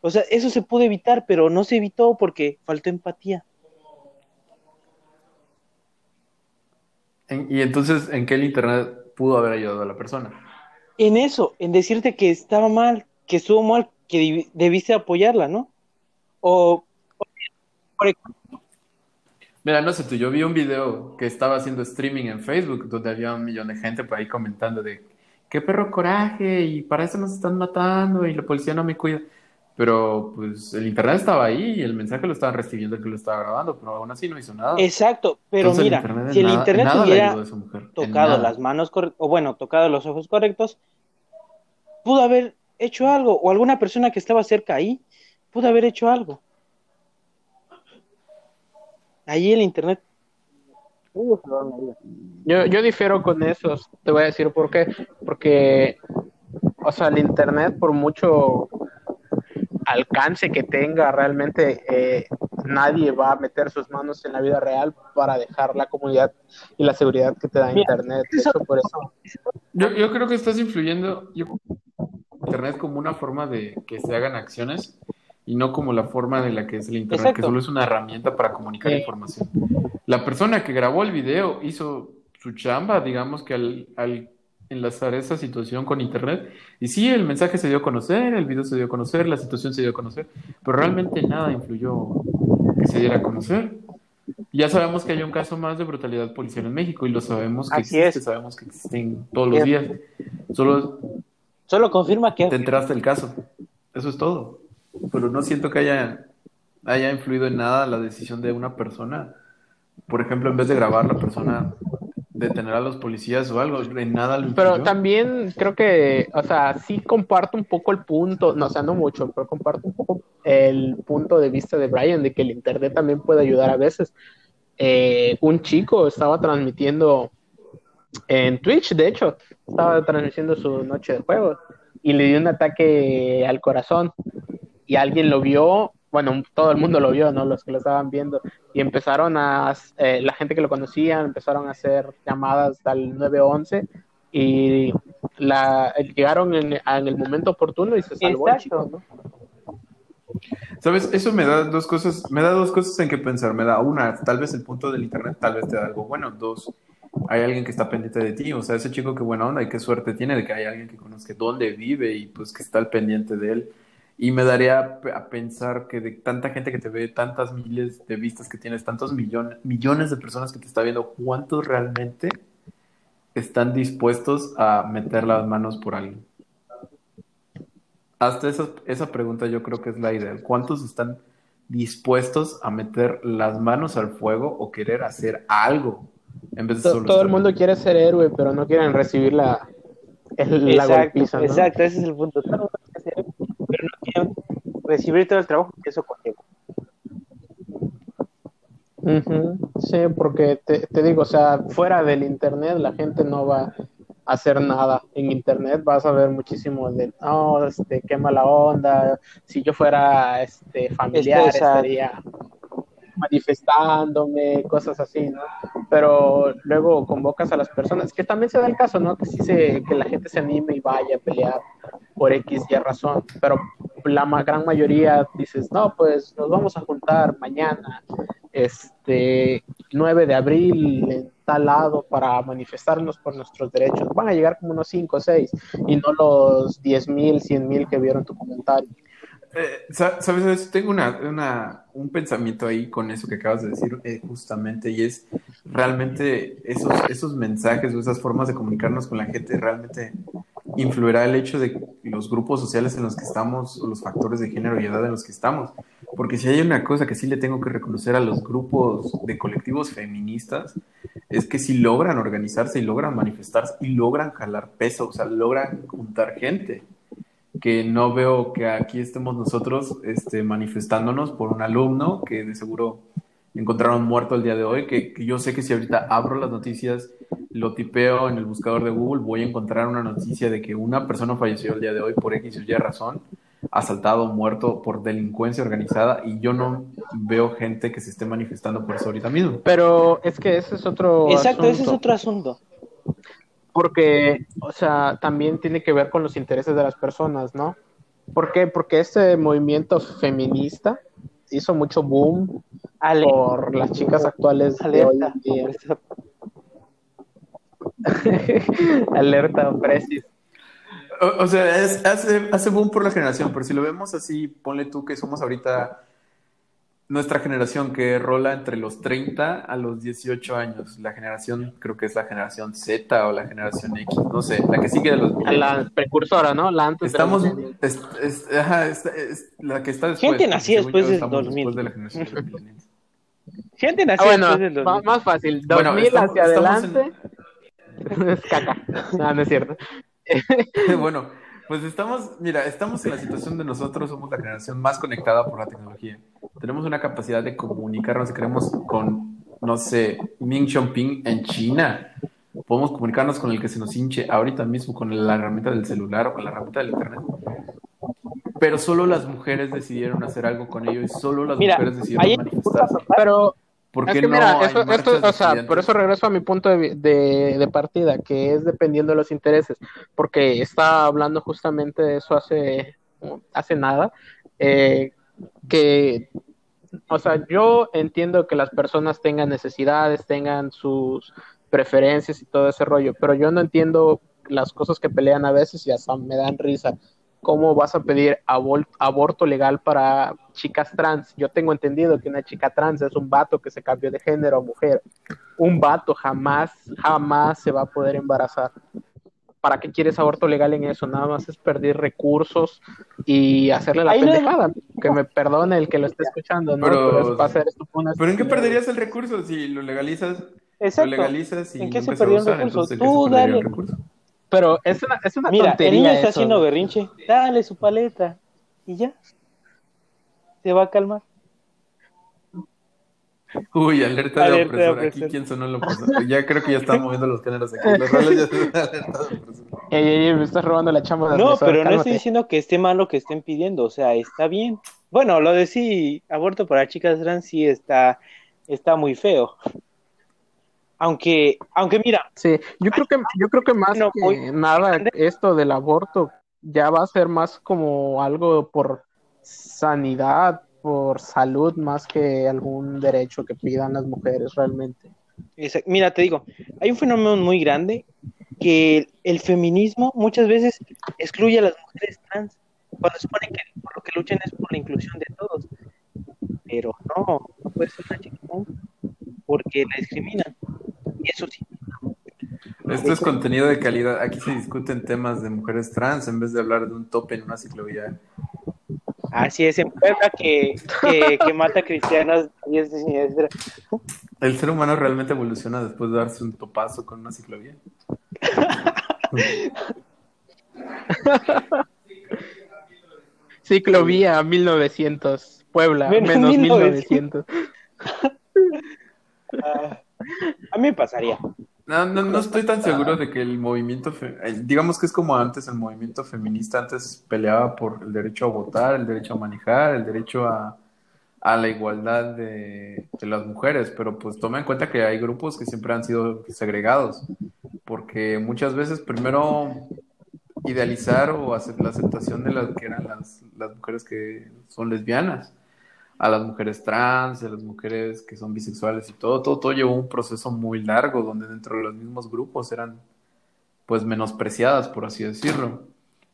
O sea, eso se pudo evitar, pero no se evitó porque faltó empatía. Y entonces, ¿en qué el Internet pudo haber ayudado a la persona? En eso, en decirte que estaba mal, que estuvo mal, que debiste apoyarla, ¿no? O, por ejemplo, Mira, no sé tú, yo vi un video que estaba haciendo streaming en Facebook donde había un millón de gente por ahí comentando de qué perro coraje y para eso nos están matando y la policía no me cuida. Pero pues el internet estaba ahí y el mensaje lo estaban recibiendo el que lo estaba grabando, pero aún así no hizo nada. Exacto, pero Entonces, mira, el si el nada, internet hubiera tocado las manos o bueno, tocado los ojos correctos, pudo haber hecho algo o alguna persona que estaba cerca ahí pudo haber hecho algo. Ahí el internet. Yo, yo difiero con eso, te voy a decir por qué. Porque, o sea, el internet, por mucho alcance que tenga, realmente eh, nadie va a meter sus manos en la vida real para dejar la comunidad y la seguridad que te da Mira, internet. Eso, por eso. Yo, yo creo que estás influyendo yo, internet como una forma de que se hagan acciones y no como la forma de la que es el Internet, Exacto. que solo es una herramienta para comunicar Sí. información. La persona que grabó el video hizo su chamba, digamos que al, al enlazar esa situación con Internet, y sí, el mensaje se dio a conocer, el video se dio a conocer, la situación se dio a conocer, pero realmente nada influyó que se diera a conocer. Ya sabemos que hay un caso más de brutalidad policial en México y lo sabemos que Así existe, es. sabemos que existen todos los días. Solo Solo confirma que te enteraste del caso. Eso es todo. Pero no siento que haya, haya influido en nada la decisión de una persona. Por ejemplo, en vez de grabar la persona, detener a los policías o algo, en nada lo Pero también creo que, o sea, sí comparto un poco el punto, no, o sea, no mucho, pero comparto un poco el punto de vista de Brian de que el Internet también puede ayudar a veces. Eh, un chico estaba transmitiendo en Twitch, de hecho, estaba transmitiendo su noche de juego y le dio un ataque al corazón y alguien lo vio, bueno, todo el mundo lo vio, ¿no? Los que lo estaban viendo y empezaron a, eh, la gente que lo conocía, empezaron a hacer llamadas al 911 y la, llegaron en, en el momento oportuno y se salvó el Exacto. chico, ¿no? ¿Sabes? Eso me da dos cosas, me da dos cosas en que pensar. Me da una, tal vez el punto del internet, tal vez te da algo bueno. Dos, hay alguien que está pendiente de ti. O sea, ese chico que buena onda y qué suerte tiene de que hay alguien que conozca dónde vive y pues que está al pendiente de él. Y me daría a, pensar que de tanta gente que te ve, tantas miles de vistas que tienes, tantos millones, millones de personas que te está viendo, ¿cuántos realmente están dispuestos a meter las manos por alguien? Hasta esa, esa pregunta yo creo que es la idea. ¿Cuántos están dispuestos a meter las manos al fuego o querer hacer algo en vez de To- solo Todo el mundo quiere ser héroe, pero no quieren recibir la, el, la Exacto, golpiza, ¿no? exacto, ese es el punto. Recibir todo el trabajo que eso conlleva. Sí, porque te, te digo, o sea, fuera del internet la gente no va a hacer nada. En internet vas a ver muchísimo de, no, este, qué mala onda. Si yo fuera este familiar estaría manifestándome, cosas así, ¿no? Pero luego convocas a las personas, que también se da el caso, ¿no? Que sí se, que la gente se anime y vaya a pelear por X y razón, pero la gran mayoría dices, no, pues nos vamos a juntar mañana, este 9 de abril en tal lado para manifestarnos por nuestros derechos. Van a llegar como unos 5 o 6 y no los 10 mil, 100 mil que vieron tu comentario. Eh, sa- ¿Sabes? Tengo una- un pensamiento ahí con eso que acabas de decir eh, justamente y es realmente esos, esos mensajes o esas formas de comunicarnos con la gente realmente influirá el hecho de los grupos sociales en los que estamos o los factores de género y edad en los que estamos. Porque si hay una cosa que sí le tengo que reconocer a los grupos de colectivos feministas, es que si logran organizarse y logran manifestarse y logran jalar peso, o sea, logran juntar gente que no veo que aquí estemos nosotros este, manifestándonos por un alumno que de seguro encontraron muerto el día de hoy, que, que yo sé que si ahorita abro las noticias, lo tipeo en el buscador de Google, voy a encontrar una noticia de que una persona falleció el día de hoy por X o Y razón, asaltado, muerto por delincuencia organizada, y yo no veo gente que se esté manifestando por eso ahorita mismo. Pero es que ese es otro Exacto, ese es otro asunto. Porque, o sea, también tiene que ver con los intereses de las personas, ¿no? ¿Por qué? Porque este movimiento feminista hizo mucho boom Ale- por las chicas actuales de hoy alerta. en día. Alerta, Precis. O, o sea, es- hace, hace boom por la generación, pero si lo vemos así, ponle tú que somos ahorita nuestra generación que rola entre los 30 a los 18 años. La generación, creo que es la generación Z o la generación X, no sé, la que sigue de los A la precursora, ¿no? La antes de los Estamos, es, es- ajá, es- es la que está después. Gente nacida después del estamos 2000. Después de la generación de los millennials. Gente Ah, nació bueno, después del va- 2000. más fácil. 2000 Bueno, estamos- hacia estamos en- adelante. es caca. No, no es cierto. bueno, pues estamos, mira, estamos en la situación de nosotros somos la generación más conectada por la tecnología. Tenemos una capacidad de comunicarnos si queremos con, no sé, Ming Xiaoping en China. Podemos comunicarnos con el que se nos hinche ahorita mismo con la herramienta del celular o con la herramienta del internet. Pero solo las mujeres decidieron hacer algo con ello y solo las Mira, mujeres decidieron manifestarse. Pero ¿Por es qué que no mira, eso, esto, o sea, por eso regreso a mi punto de, de, de partida, que es dependiendo de los intereses, porque estaba hablando justamente de eso hace, hace nada, eh, que, o sea, yo entiendo que las personas tengan necesidades, tengan sus preferencias y todo ese rollo, pero yo no entiendo las cosas que pelean a veces y hasta me dan risa. ¿Cómo vas a pedir abol- aborto legal para chicas trans? Yo tengo entendido que una chica trans es un vato que se cambió de género a mujer. Un vato jamás, jamás se va a poder embarazar. ¿Para qué quieres aborto legal en eso? Nada más es perder recursos y hacerle la Ahí no- pendejada. Que me perdone el que lo esté escuchando, ¿no? Pero- Pero, es para hacer esto una ¿Pero en qué perderías el recurso si lo legalizas? Lo legalizas y ¿En qué se perdió el recurso? entonces, ¿en qué Tú, el dale. recurso? Pero es una, es una Mira, el tontería niño está eso. haciendo berrinche. Dale su paleta. Y ya. Se va a calmar. Uy, alerta de Alerta de opresor. Aquí. ¿quién sonó el opresor? Ya creo que ya están moviendo los géneros aquí. Los roles ya son alerta de opresor. Ey, ey, ey, me estás robando la chamba de No, opresor, pero no estoy diciendo que esté mal lo que estén pidiendo. O sea, está bien. Bueno, lo de sí, aborto para chicas trans sí está, está muy feo. Aunque, aunque mira, Sí, yo creo que, yo creo que más No, que nada esto del aborto ya va a ser más como algo por sanidad, por salud, más que algún derecho que pidan las mujeres realmente. Mira, te digo, hay un fenómeno muy grande que el feminismo muchas veces excluye a las mujeres trans cuando supone que por lo que luchan es por la inclusión de todos. Pero no, no puede ser una chica trans porque la discriminan. Y eso sí. Esto es contenido de calidad. Aquí se discuten temas de mujeres trans en vez de hablar de un tope en una ciclovía. Así es, en Puebla que, que, que mata cristianos y es siniestra. ¿El ser humano realmente evoluciona después de darse un topazo con una ciclovía? Ciclovía 1900, Puebla, Menos menos 1900. 1900. Ah, a mí me pasaría. No, no, no estoy tan seguro de que el movimiento, fe- digamos que es como antes, el movimiento feminista antes peleaba por el derecho a votar, el derecho a manejar, el derecho a, a la igualdad de, de las mujeres, pero pues toma en cuenta que hay grupos que siempre han sido segregados, porque muchas veces primero idealizar o hacer la aceptación de las que eran las, las mujeres que son lesbianas, a las mujeres trans, a las mujeres que son bisexuales y todo, todo, todo llevó un proceso muy largo donde dentro de los mismos grupos eran pues menospreciadas, por así decirlo.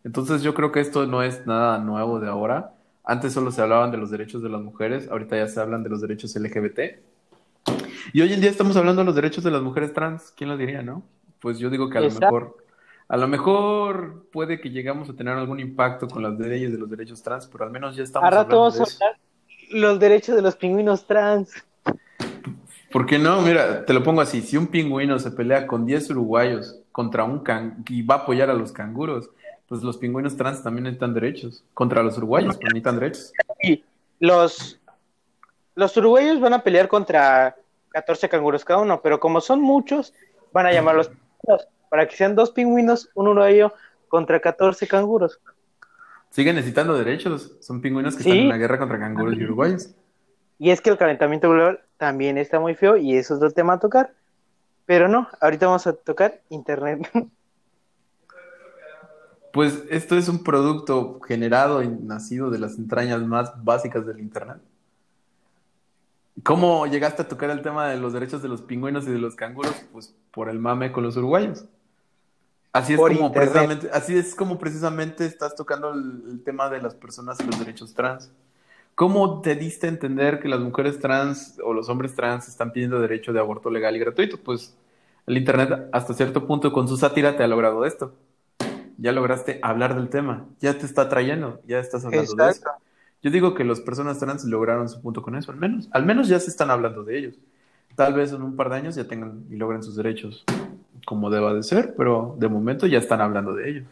Entonces yo creo que esto no es nada nuevo de ahora. Antes solo se hablaban de los derechos de las mujeres, ahorita ya se hablan de los derechos LGBT. Y hoy en día estamos hablando de los derechos de las mujeres trans, ¿quién lo diría, no? Pues yo digo que a lo mejor, a lo mejor puede que llegamos a tener algún impacto con las leyes de los derechos trans, pero al menos ya estamos A rato hablando vamos de a eso. hablar los derechos de los pingüinos trans. ¿Por qué no? Mira, te lo pongo así, si un pingüino se pelea con 10 uruguayos contra un can y va a apoyar a los canguros, pues los pingüinos trans también necesitan derechos contra los uruguayos, pues necesitan derechos. Los, los uruguayos van a pelear contra 14 canguros cada uno, pero como son muchos, van a llamarlos pingüinos, para que sean dos pingüinos, un uruguayo contra 14 canguros. Siguen necesitando derechos, son pingüinos que Sí. están en la guerra contra canguros y uruguayos. Y es que el calentamiento global también está muy feo y eso es otro tema a tocar. Pero no, ahorita vamos a tocar internet. Pues esto es un producto generado y nacido de las entrañas más básicas del Internet. ¿Cómo llegaste a tocar el tema de los derechos de los pingüinos y de los canguros? Pues por el mame con los uruguayos. Así es Por como internet. precisamente, así es como precisamente estás tocando el, el tema de las personas y los derechos trans. ¿Cómo te diste a entender que las mujeres trans o los hombres trans están pidiendo derecho de aborto legal y gratuito? Pues el internet hasta cierto punto con su sátira te ha logrado esto. Ya lograste hablar del tema, ya te está trayendo, ya estás hablando de eso. Yo digo que las personas trans lograron su punto con eso, al menos. Al menos ya se están hablando de ellos. Tal vez en un par de años ya tengan y logren sus derechos como deba de ser, pero de momento ya están hablando de ellos.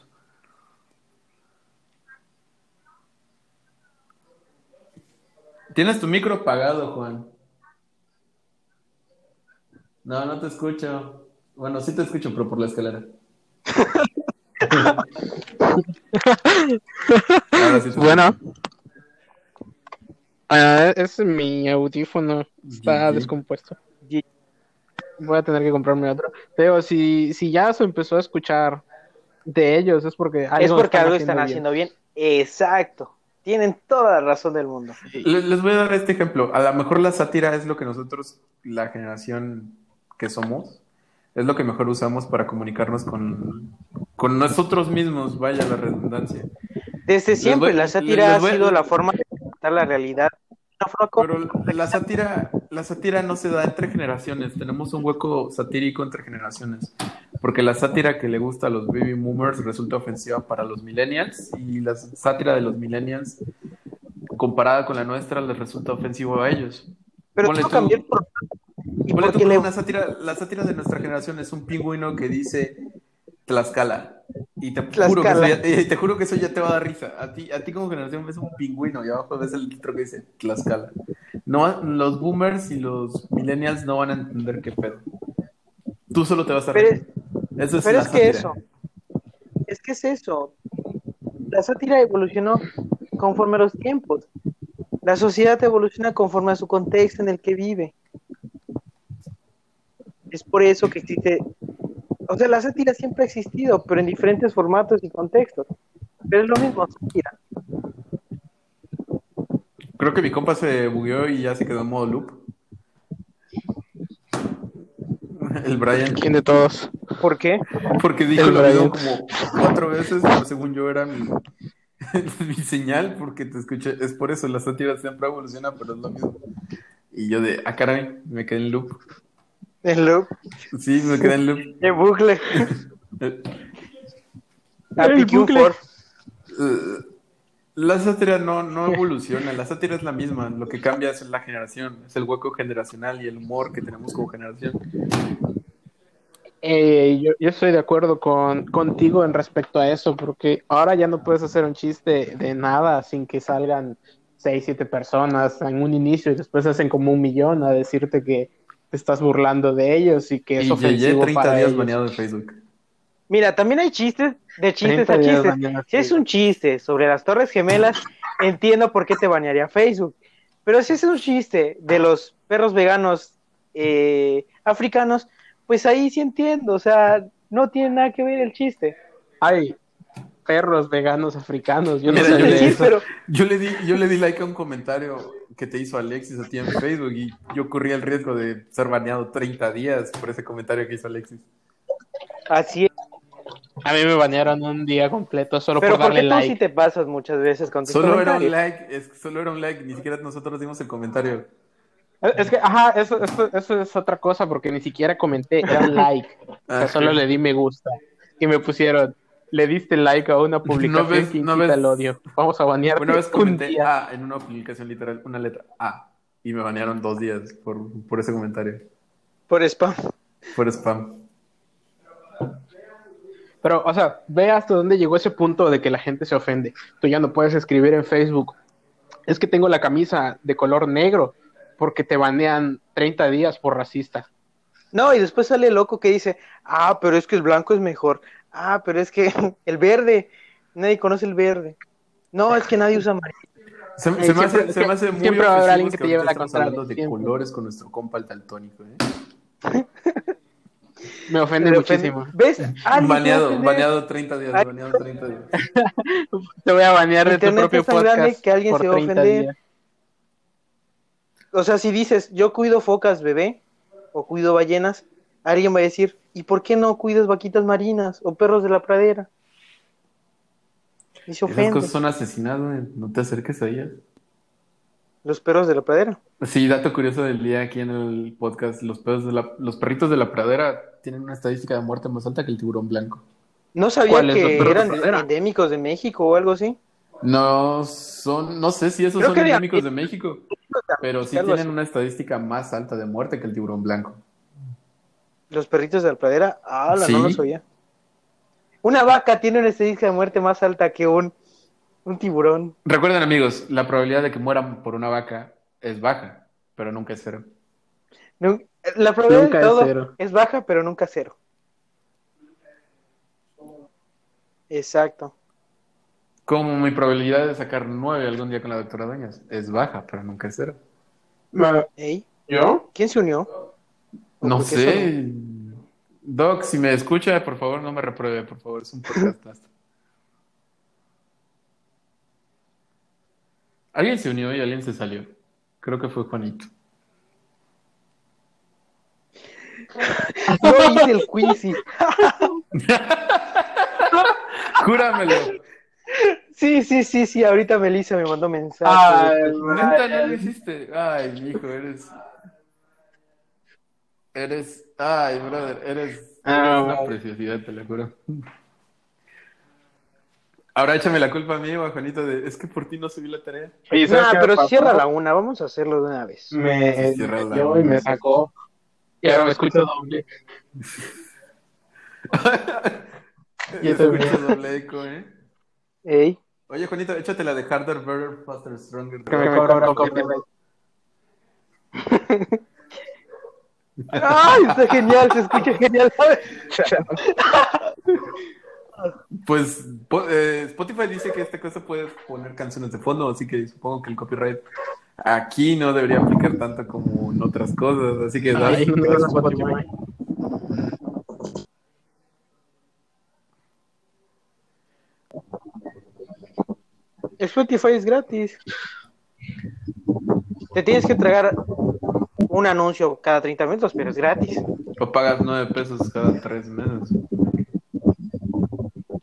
Tienes tu micro apagado, Juan. No, no te escucho. Bueno, sí te escucho, pero por la escalera. Sí Bueno. Ah, es mi audífono, está descompuesto. Voy a tener que comprarme otro. Pero si, si ya se empezó a escuchar de ellos, es porque algo es porque están algo haciendo están bien. haciendo bien. Exacto. Tienen toda la razón del mundo. Les, les voy a dar este ejemplo. A lo mejor la sátira es lo que nosotros, la generación que somos, es lo que mejor usamos para comunicarnos con, con nosotros mismos, vaya la redundancia. Desde siempre voy- la sátira ha sido la forma de contar la realidad. Pero la sátira, la sátira no se da entre generaciones. Tenemos un hueco satírico entre generaciones. Porque la sátira que le gusta a los baby boomers resulta ofensiva para los millennials y la sátira de los millennials comparada con la nuestra les resulta ofensivo a ellos. Pero Ponle tú- cambiar por... Ponle tú le- una sátira, la sátira de nuestra generación es un pingüino que dice Tlaxcala. Y te, Juro que eso ya, te juro que eso ya te va a dar risa. A ti, a ti como generación ves un pingüino y abajo ves el título que dice Tlaxcala. No, los boomers y los millennials no van a entender qué pedo. Tú solo te vas a Pero reír. Eso es Pero es que eso, es que es eso. La sátira evolucionó conforme a los tiempos. La sociedad evoluciona conforme a su contexto en el que vive. Es por eso que existe, o sea, la sátira siempre ha existido, pero en diferentes formatos y contextos. Pero es lo mismo, sátira. Creo que mi compa se bugueó y ya se quedó en modo loop. El Brian. ¿Quién de todos? ¿Por qué? Porque dijo El lo Brian. mismo como cuatro veces, pero según yo era mi, mi señal, porque te escuché. Es por eso, la sátira siempre evoluciona, pero es lo mismo. Y yo de, ah, caray, me quedé en loop. El loop, Sí, me quedé en loop. el bucle, a El pique un bucle. for. eh, la sátira no, no evoluciona, la sátira es la misma, lo que cambia es la generación, es el hueco generacional y el humor que tenemos como generación. Eh, yo, yo estoy de acuerdo con, contigo en respecto a eso, porque ahora ya no puedes hacer un chiste de nada sin que salgan seis, siete personas en un inicio y después hacen como un millón a decirte que te estás burlando de ellos y que es Y llegué ofensivo 30 para días ellos. baneado de Facebook. Mira, también hay chistes, de chistes 30 a chistes. Si es un chiste sobre las Torres Gemelas, entiendo por qué te banearía Facebook. Pero si es un chiste de los perros veganos eh, africanos, pues ahí sí entiendo. O sea, no tiene nada que ver el chiste. Hay perros veganos africanos. Yo no Mira, yo le- eso. pero Yo le di, yo le di like a un comentario que te hizo Alexis a ti en Facebook y yo corría el riesgo de ser baneado 30 días por ese comentario que hizo Alexis. así es. A mí me banearon un día completo solo Pero por porque darle tú like. sí te pasas muchas veces con tus Solo era un like, es, solo era un like, ni siquiera nosotros dimos el comentario. Es que, ajá, eso, eso, eso es otra cosa porque ni siquiera comenté, era un like. O sea, Ah, solo le di me gusta. Y me pusieron, le diste like a una publicación ves- que no ves- el odio. Vamos a banearte Una vez un comenté día. A en una publicación literal, una letra A, y me banearon dos días por, por ese comentario, Por spam. por spam. Pero, o sea, ve hasta dónde llegó ese punto de que la gente se ofende. Tú ya no puedes escribir en Facebook. Es que tengo la camisa de color negro porque te banean 30 días por racista. No, y después sale el loco que dice, ah, pero es que el blanco es mejor. Ah, pero es que el verde, nadie conoce el verde. No, es que nadie usa amarillo. Se, Eh, se me hace, siempre- se me hace muy siempre va a haber alguien que te lleve la contraria, hablando de siempre. colores con nuestro compa el daltónico, ¿eh? Me ofende Le muchísimo. ¿Ves? Ah, ni Baneado, baneado 30 días, Ay. baneado 30 días. Te voy a banear de tu Internet propio es tan grande podcast que alguien por se va a 30 ofender. días. O sea, si dices, yo cuido focas bebé o cuido ballenas, alguien va a decir, ¿y por qué no cuidas vaquitas marinas o perros de la pradera? Y se Esas ofende. cosas son asesinadas, güey. No te acerques a ellas. Los perros de la pradera. Sí, dato curioso del día aquí en el podcast, los perros de la, los perritos de la pradera tienen una estadística de muerte más alta que el tiburón blanco. No sabía ¿Cuáles? ¿Los que de eran endémicos de México o algo así. No son, no sé si esos Creo son endémicos de México, pero sí tienen una estadística más alta de muerte que el tiburón blanco. Los perritos de la pradera, ah, Sí. no lo sabía. Una vaca tiene una estadística de muerte más alta que un, un tiburón. Recuerden amigos, la probabilidad de que mueran por una vaca es baja, pero nunca es cero. La probabilidad Nunca de es todo cero. es baja, pero nunca cero. Exacto. Como mi probabilidad de sacar nueve algún día con la doctora Dueñas es baja, pero nunca es cero. Ey, ¿Yo? ¿Quién se unió? ¿O No sé. Doc, si me escucha, por favor, no me repruebe, por favor, es un podcast. Alguien se unió y alguien se salió. Creo que fue Juanito. Yo hice el quiz. Júramelo. Sí, sí, sí, sí. Ahorita Melissa me mandó mensaje. Ay, Neta, no lo hiciste. Ay, hijo, eres. Eres. Ay, brother, eres. eres Ah, una preciosidad, te lo juro. Ahora échame la culpa a mí, Juanito, de. Es que por ti no subí la tarea. Oye, No, ¿sabes qué me pero pasó? cierra la una. Vamos a hacerlo de una vez. Me cierra la metió y una. me sacó. Y ahora me escucho doble. Y eso Escucho doble eco, ¿eh? Ey. Oye, Juanito, échate la de Harder, Better, Faster, Stronger. Que me cobran copyright. ¡Ay! Está genial, se escucha genial. Pues eh, Spotify dice que esta cosa puede poner canciones de fondo, así que supongo que el copyright aquí no debería aplicar tanto como en otras cosas, así que dale. Ay, no tengo Spotify. Spotify es gratis. Te tienes que tragar un anuncio cada 30 minutos, pero es gratis. O pagas nueve pesos cada tres meses.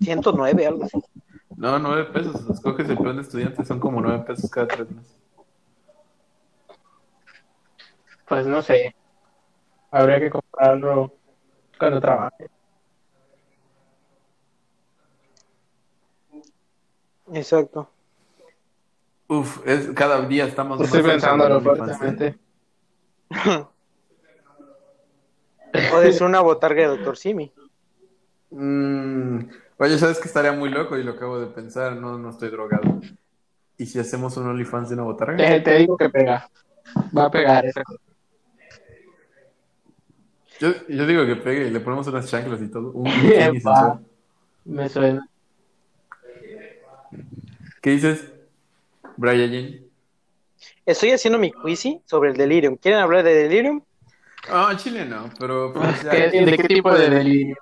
109, algo así. No, nueve pesos. Escoges el plan de estudiante, son como nueve pesos cada tres meses. Pues no sé. Habría que comprarlo cuando trabaje. Exacto. Uf, es, cada día estamos más Estoy pensándolo fuertemente. O de ser una botarga de Doctor Simi. Mm, oye, ¿sabes que estaría muy loco? Y lo acabo de pensar, no, no estoy drogado. ¿Y si hacemos un OnlyFans de una botarga? Te, te digo que pega. Va a pegar esa cosa. Yo, yo digo que pegue y le ponemos unas chanclas y todo. Un. Me suena. ¿Qué dices, Brian? Estoy haciendo mi quizy sobre el delirium. ¿Quieren hablar de delirium? Ah, Chile no, pero pues, ya- ¿Qué- ¿De qué tipo de delirio?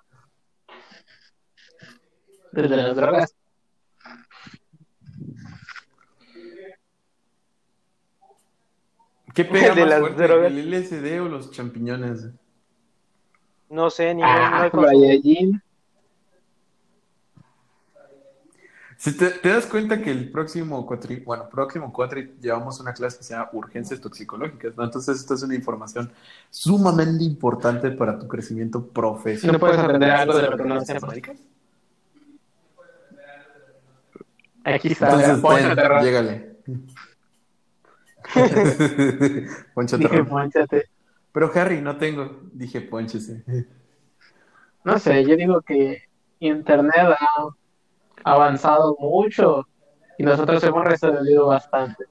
¿Desde las drogas? ¿qué pega de más las fuerte, drogas. el LSD o los champiñones? No sé, ni no Ah, he consumido. Si te, te das cuenta que el próximo cuatri, bueno, próximo cuatri llevamos una clase que se llama urgencias toxicológicas, ¿no? Entonces esto es una información sumamente importante para tu crecimiento profesional. ¿No puedes aprender algo de lo que no? Aquí está. Entonces, Terror. llégale. Poncho Dije, ponchate. Pero Harry, no tengo. Dije, ponchese. No sé, yo digo que Internet ha avanzado mucho y nosotros hemos retrocedido bastante.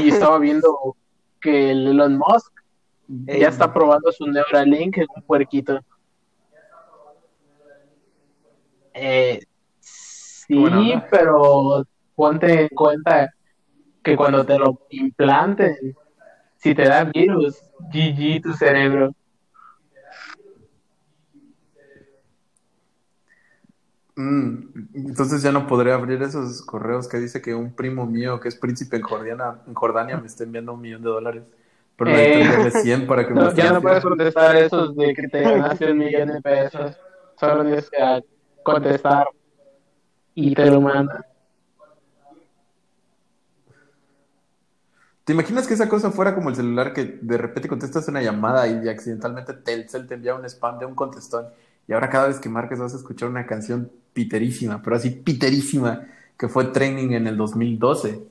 Y estaba viendo que el Elon Musk ya está probando su Neuralink en un puerquito. Eh, sí, pero ponte en cuenta que cuando te lo implanten, si te da virus, GG tu cerebro. Mm, entonces ya no podré abrir esos correos que dice que un primo mío que es príncipe en Jordania, en Jordania me está enviando un millón de dólares. Pero Eh. necesito enviarle 100 para que me No, ya no puedes contestar esos de que te ganaste un millón de pesos. Solo tienes que contestar y te lo mandan. ¿Te imaginas que esa cosa fuera como el celular que de repente contestas una llamada y accidentalmente Telcel te envía un spam de un contestón y ahora cada vez que marques vas a escuchar una canción piterísima, pero así piterísima, que fue training en el 2012,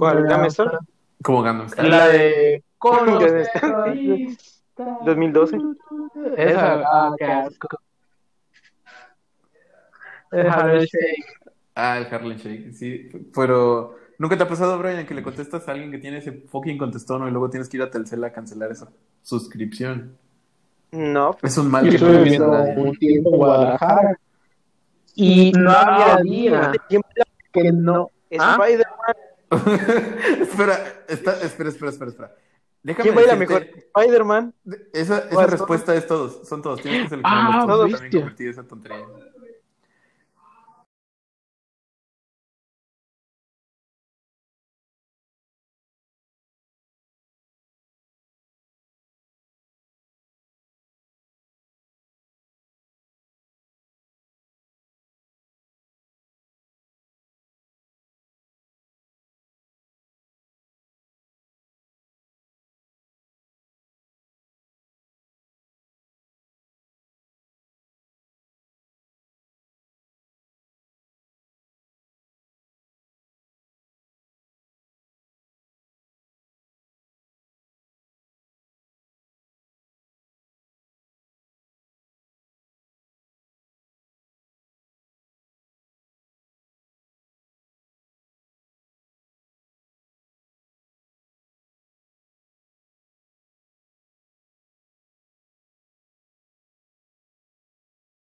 ¿Cuál? ¿Dame Store? como Gangnam Style. La de Gangnam Style. 2012. Esa, ah, qué asco. El Harlem Shake. Ah, el Harlem Shake, sí, pero ¿nunca te ha pasado, Brian, que le contestas a alguien que tiene ese fucking contestón y luego tienes que ir a Telcel a cancelar esa suscripción? No. Es un mal Yo que no estuve le viviendo un tiempo en Guadalajara y no había día ¿Quién que no. ¿Ah? Spider-Man. espera, está- espera, espera, espera, espera. Déjame ¿Quién baila mejor? Spider-Man. Esa, esa respuesta es todos, son todos. Tienes que seleccionar Ah, todos. También esa tontería.